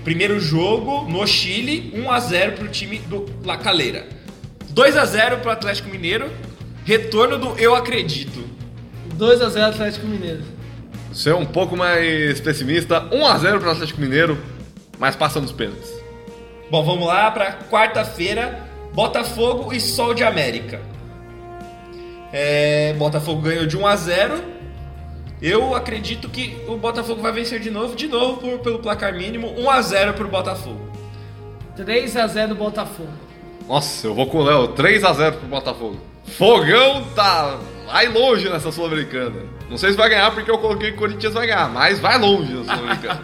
C: Primeiro jogo no Chile, 1 a 0 pro time do La Calera. 2 a 0 pro Atlético Mineiro. Retorno do Eu Acredito.
B: 2x0 Atlético Mineiro.
A: Ser um pouco mais pessimista, 1x0 para o Atlético Mineiro, mas passa nos pênaltis.
C: Bom, vamos lá para quarta-feira, Botafogo e Sol de América. É, Botafogo ganhou de 1 a 0. Eu acredito que o Botafogo vai vencer de novo, de novo por- pelo placar mínimo, 1 a 0 pro Botafogo.
B: 3x0 Botafogo.
A: Nossa, eu vou com o Léo, 3x0 pro Botafogo. Fogão tá vai longe nessa Sul-Americana. Não sei se vai ganhar porque eu coloquei que o Corinthians vai ganhar, mas vai longe na Sul-Americana.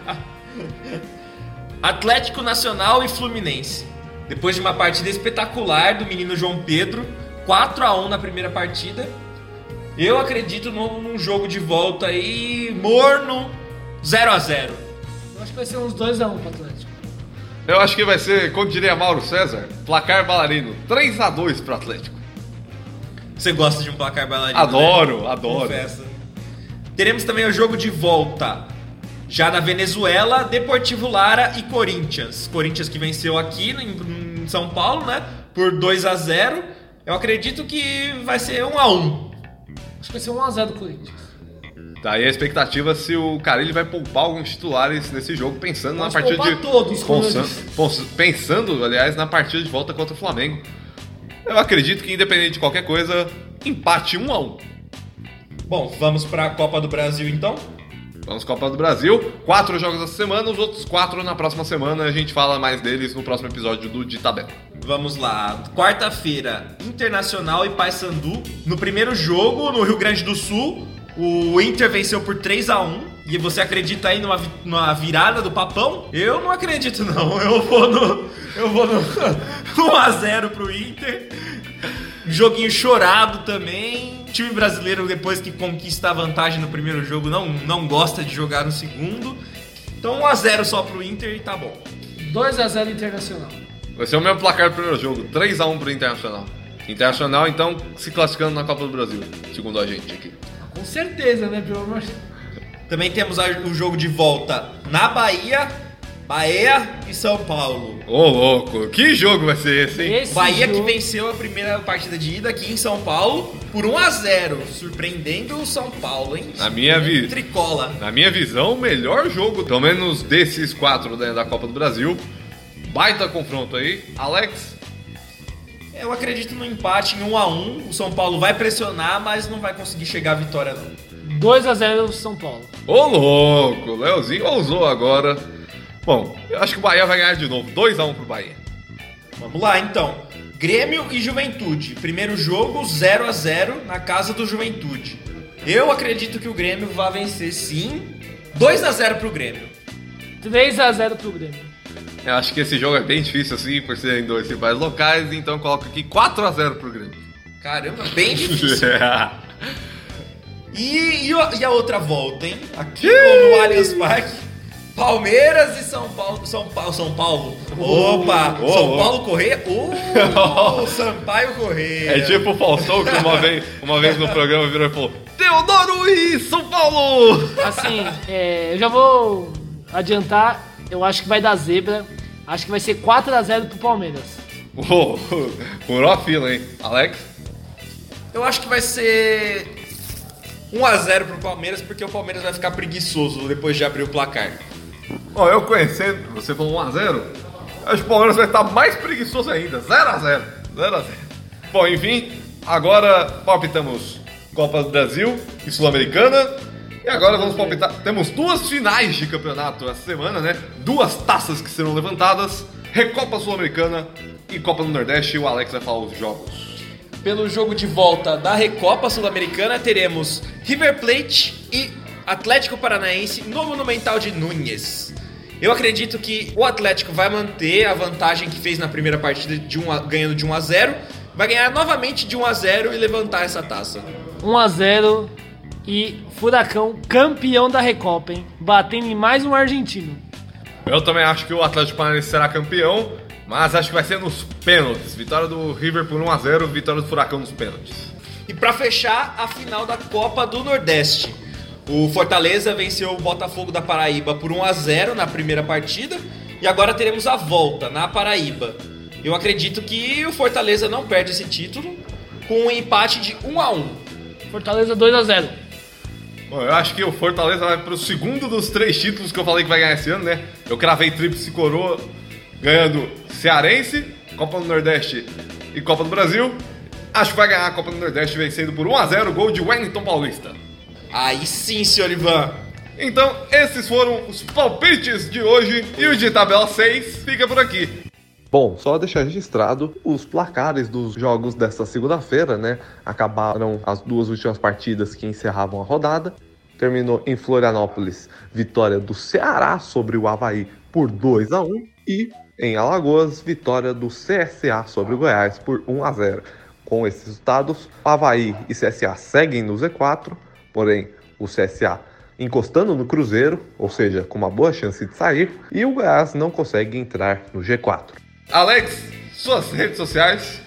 C: Atlético Nacional e Fluminense. Depois de uma partida espetacular do menino João Pedro, 4 a 1 na primeira partida. Eu acredito num, num jogo de volta aí morno, 0 a 0.
B: Eu acho que vai ser uns 2x1 pro Atlético.
A: eu acho que vai ser, como diria Mauro César, placar bailarino, 3x2 pro Atlético.
C: Você gosta de um placar bailarino?
A: Adoro,
C: né?
A: adoro.
C: Confessa. Teremos também o jogo de volta. Já na Venezuela, Deportivo Lara e Corinthians. Corinthians que venceu aqui em, em São Paulo, né? Por 2 a 0 Eu acredito que vai ser 1 a 1
B: Acho que vai ser 1x0 do Corinthians.
A: Tá aí a expectativa se o Carilli vai poupar alguns titulares nesse jogo, pensando
B: Pode
A: na partida de.
B: todos,
A: Pensando, pensando, aliás, na partida de volta contra o Flamengo. Eu acredito que, independente de qualquer coisa, empate 1 a 1
C: Bom, vamos pra Copa do Brasil então.
A: Vamos Copa do Brasil. Quatro jogos essa semana, os outros quatro na próxima semana. A gente fala mais deles no próximo episódio do De Tabela.
C: Vamos lá. Quarta-feira, Internacional e Paysandu. No primeiro jogo, no Rio Grande do Sul, o Inter venceu por 3 a 1 E você acredita aí numa, numa virada do papão? Eu não acredito, não. Eu vou no. Eu vou no 1x0 pro Inter. Joguinho chorado também. Time brasileiro, depois que conquista a vantagem no primeiro jogo, não, não gosta de jogar no segundo. Então 1x0 só pro Inter e tá bom.
B: 2x0 Internacional.
A: Vai ser o mesmo placar do primeiro jogo, 3x1 pro Internacional. Internacional, então, se classificando na Copa do Brasil, segundo a gente aqui.
B: Com certeza, né? Pelo amor
C: Também temos o jogo de volta na Bahia, Bahia e São Paulo.
A: Ô, louco, que jogo vai ser esse, hein?
B: Esse
C: Bahia que
B: jogo-
C: venceu a primeira partida de ida aqui em São Paulo por 1 a 0 surpreendendo o São Paulo, hein?
A: Na minha vi-
C: Tricola.
A: Na minha visão, o melhor jogo, pelo menos desses quatro né, da Copa do Brasil. Baita confronto aí. Alex,
C: Eu acredito no empate em 1 a 1 O São Paulo vai pressionar, mas não vai conseguir chegar à vitória não.
B: 2x0 São Paulo.
A: ô louco, Leozinho ousou agora. Bom, eu acho que o Bahia vai ganhar de novo, 2x1 pro Bahia.
C: Vamos lá então. Grêmio e Juventude. Primeiro jogo 0 a 0 na casa do Juventude. Eu acredito que o Grêmio vai vencer sim. 2 a 0 pro Grêmio.
B: 3x0 pro Grêmio.
A: Eu acho que esse jogo é bem difícil assim, por serem dois rivais locais, então eu coloco aqui 4x0 pro Grêmio.
C: Caramba, bem difícil. E, e, e a outra volta, hein? Aqui no Allianz Parque. Palmeiras e São Paulo. São Paulo. São Paulo. Opa!
A: Oh,
C: São
A: oh.
C: Paulo Correia. Uh, Sampaio Correia.
A: É tipo o Faustão que uma vez, uma vez no programa virou e falou: Teodoro e São Paulo!
B: Assim, é, eu já vou adiantar. Eu acho que vai dar zebra. Acho que vai ser 4x0 pro Palmeiras.
A: Uou, furou a fila, hein? Alex?
C: Eu acho que vai ser 1x0 pro Palmeiras, porque o Palmeiras vai ficar preguiçoso depois de abrir o placar.
A: Bom, eu conhecendo, você falou 1x0, acho que o Palmeiras vai estar mais preguiçoso ainda. 0x0. 0x0. Bom, enfim, agora palpitamos Copa do Brasil e Sul-Americana. E agora vamos palpitar. Temos duas finais de campeonato essa semana, né? Duas taças que serão levantadas: Recopa Sul-Americana e Copa do Nordeste. E o Alex vai falar os jogos.
C: Pelo jogo de volta da Recopa Sul-Americana, teremos River Plate e Atlético Paranaense no Monumental de Núñez. Eu acredito que o Atlético vai manter a vantagem que fez na primeira partida, de um a- ganhando de 1 a 0 vai ganhar novamente de 1 a 0 e levantar essa taça.
B: 1x0 e Furacão campeão da Recopa, hein? Batendo em mais um argentino.
A: Eu também acho que o Atlético Paranaense será campeão, mas acho que vai ser nos pênaltis. Vitória do River por 1x0, vitória do Furacão nos pênaltis.
C: E para fechar, a final da Copa do Nordeste. O Fortaleza venceu o Botafogo da Paraíba por 1 a 0 na primeira partida e agora teremos a volta na Paraíba. Eu acredito que o Fortaleza não perde esse título com um empate de 1 a 1.
B: Fortaleza 2x0.
A: Bom, eu acho que o Fortaleza vai pro segundo dos três títulos que eu falei que vai ganhar esse ano, né? Eu cravei tríplice coroa, ganhando Cearense, Copa do Nordeste e Copa do Brasil. Acho que vai ganhar a Copa do Nordeste vencendo por 1x0, gol de Wellington Paulista.
C: Aí sim, senhor Ivan.
A: Então, esses foram os palpites de hoje e o de tabela 6 fica por aqui.
D: Bom, só deixar registrado os placares dos jogos desta segunda-feira, né? Acabaram as duas últimas partidas que encerravam a rodada. Terminou em Florianópolis, vitória do Ceará sobre o Havaí por 2 a 1 e em Alagoas, vitória do CSA sobre o Goiás por 1 a 0. Com esses resultados, Havaí e CSA seguem no Z4, porém o CSA encostando no Cruzeiro, ou seja, com uma boa chance de sair, e o Goiás não consegue entrar no G4.
A: Alex, suas redes sociais.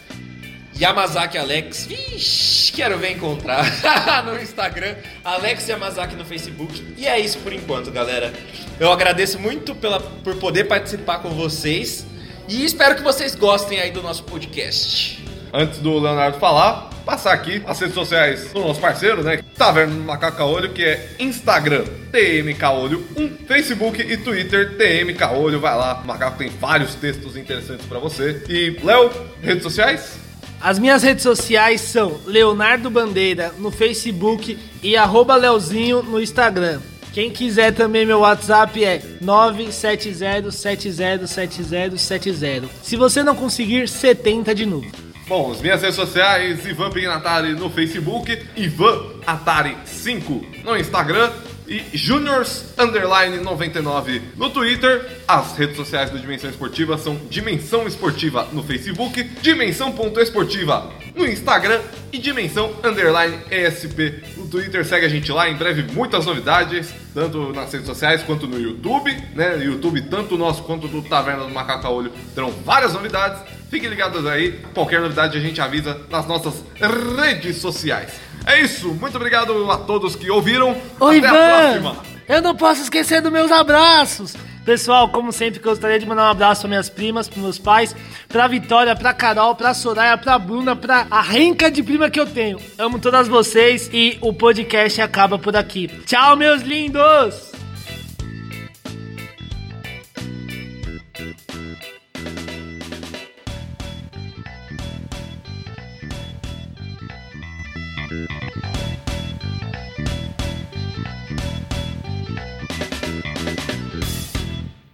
C: Yamazaki Alex. Vixe, quero ver encontrar no Instagram. Alex Yamazaki no Facebook. E é isso por enquanto, galera. Eu agradeço muito pela, por poder participar com vocês. E espero que vocês gostem aí do nosso podcast.
A: Antes do Leonardo falar, passar aqui as redes sociais do nosso parceiro, né? Taverna do Macaco Olho, que é Instagram, TMKolho1, Facebook e Twitter, TMKolho. Vai lá, o Macaco tem vários textos interessantes pra você. E, Léo, redes sociais?
B: As minhas redes sociais são Leonardo Bandeira no Facebook e arroba Leozinho no Instagram. Quem quiser também, meu WhatsApp é 970707070. Se você não conseguir, 70 de novo.
A: Bom, as minhas redes sociais, Ivan Pignatari no Facebook, Ivan Atari 5 no Instagram e Juniors Underline 99 no Twitter. As redes sociais do Dimensão Esportiva são Dimensão Esportiva no Facebook, Dimensão.esportiva no Instagram e Dimensão Underline ESP no Twitter. Segue a gente lá, em breve muitas novidades, tanto nas redes sociais quanto no YouTube, né? YouTube, tanto nosso quanto do Taverna do Macaco a Olho, terão várias novidades. Fiquem ligados aí, qualquer novidade a gente avisa nas nossas redes sociais. É isso, muito obrigado a todos que ouviram.
B: Oi,
A: Até a
B: Ivan!
A: próxima.
B: Eu não posso esquecer dos meus abraços. Pessoal, como sempre, gostaria de mandar um abraço para minhas primas, para meus pais, pra Vitória, pra Carol, pra Soraya, pra Bruna, pra a renca de prima que eu tenho. Amo todas vocês e o podcast acaba por aqui. Tchau, meus lindos!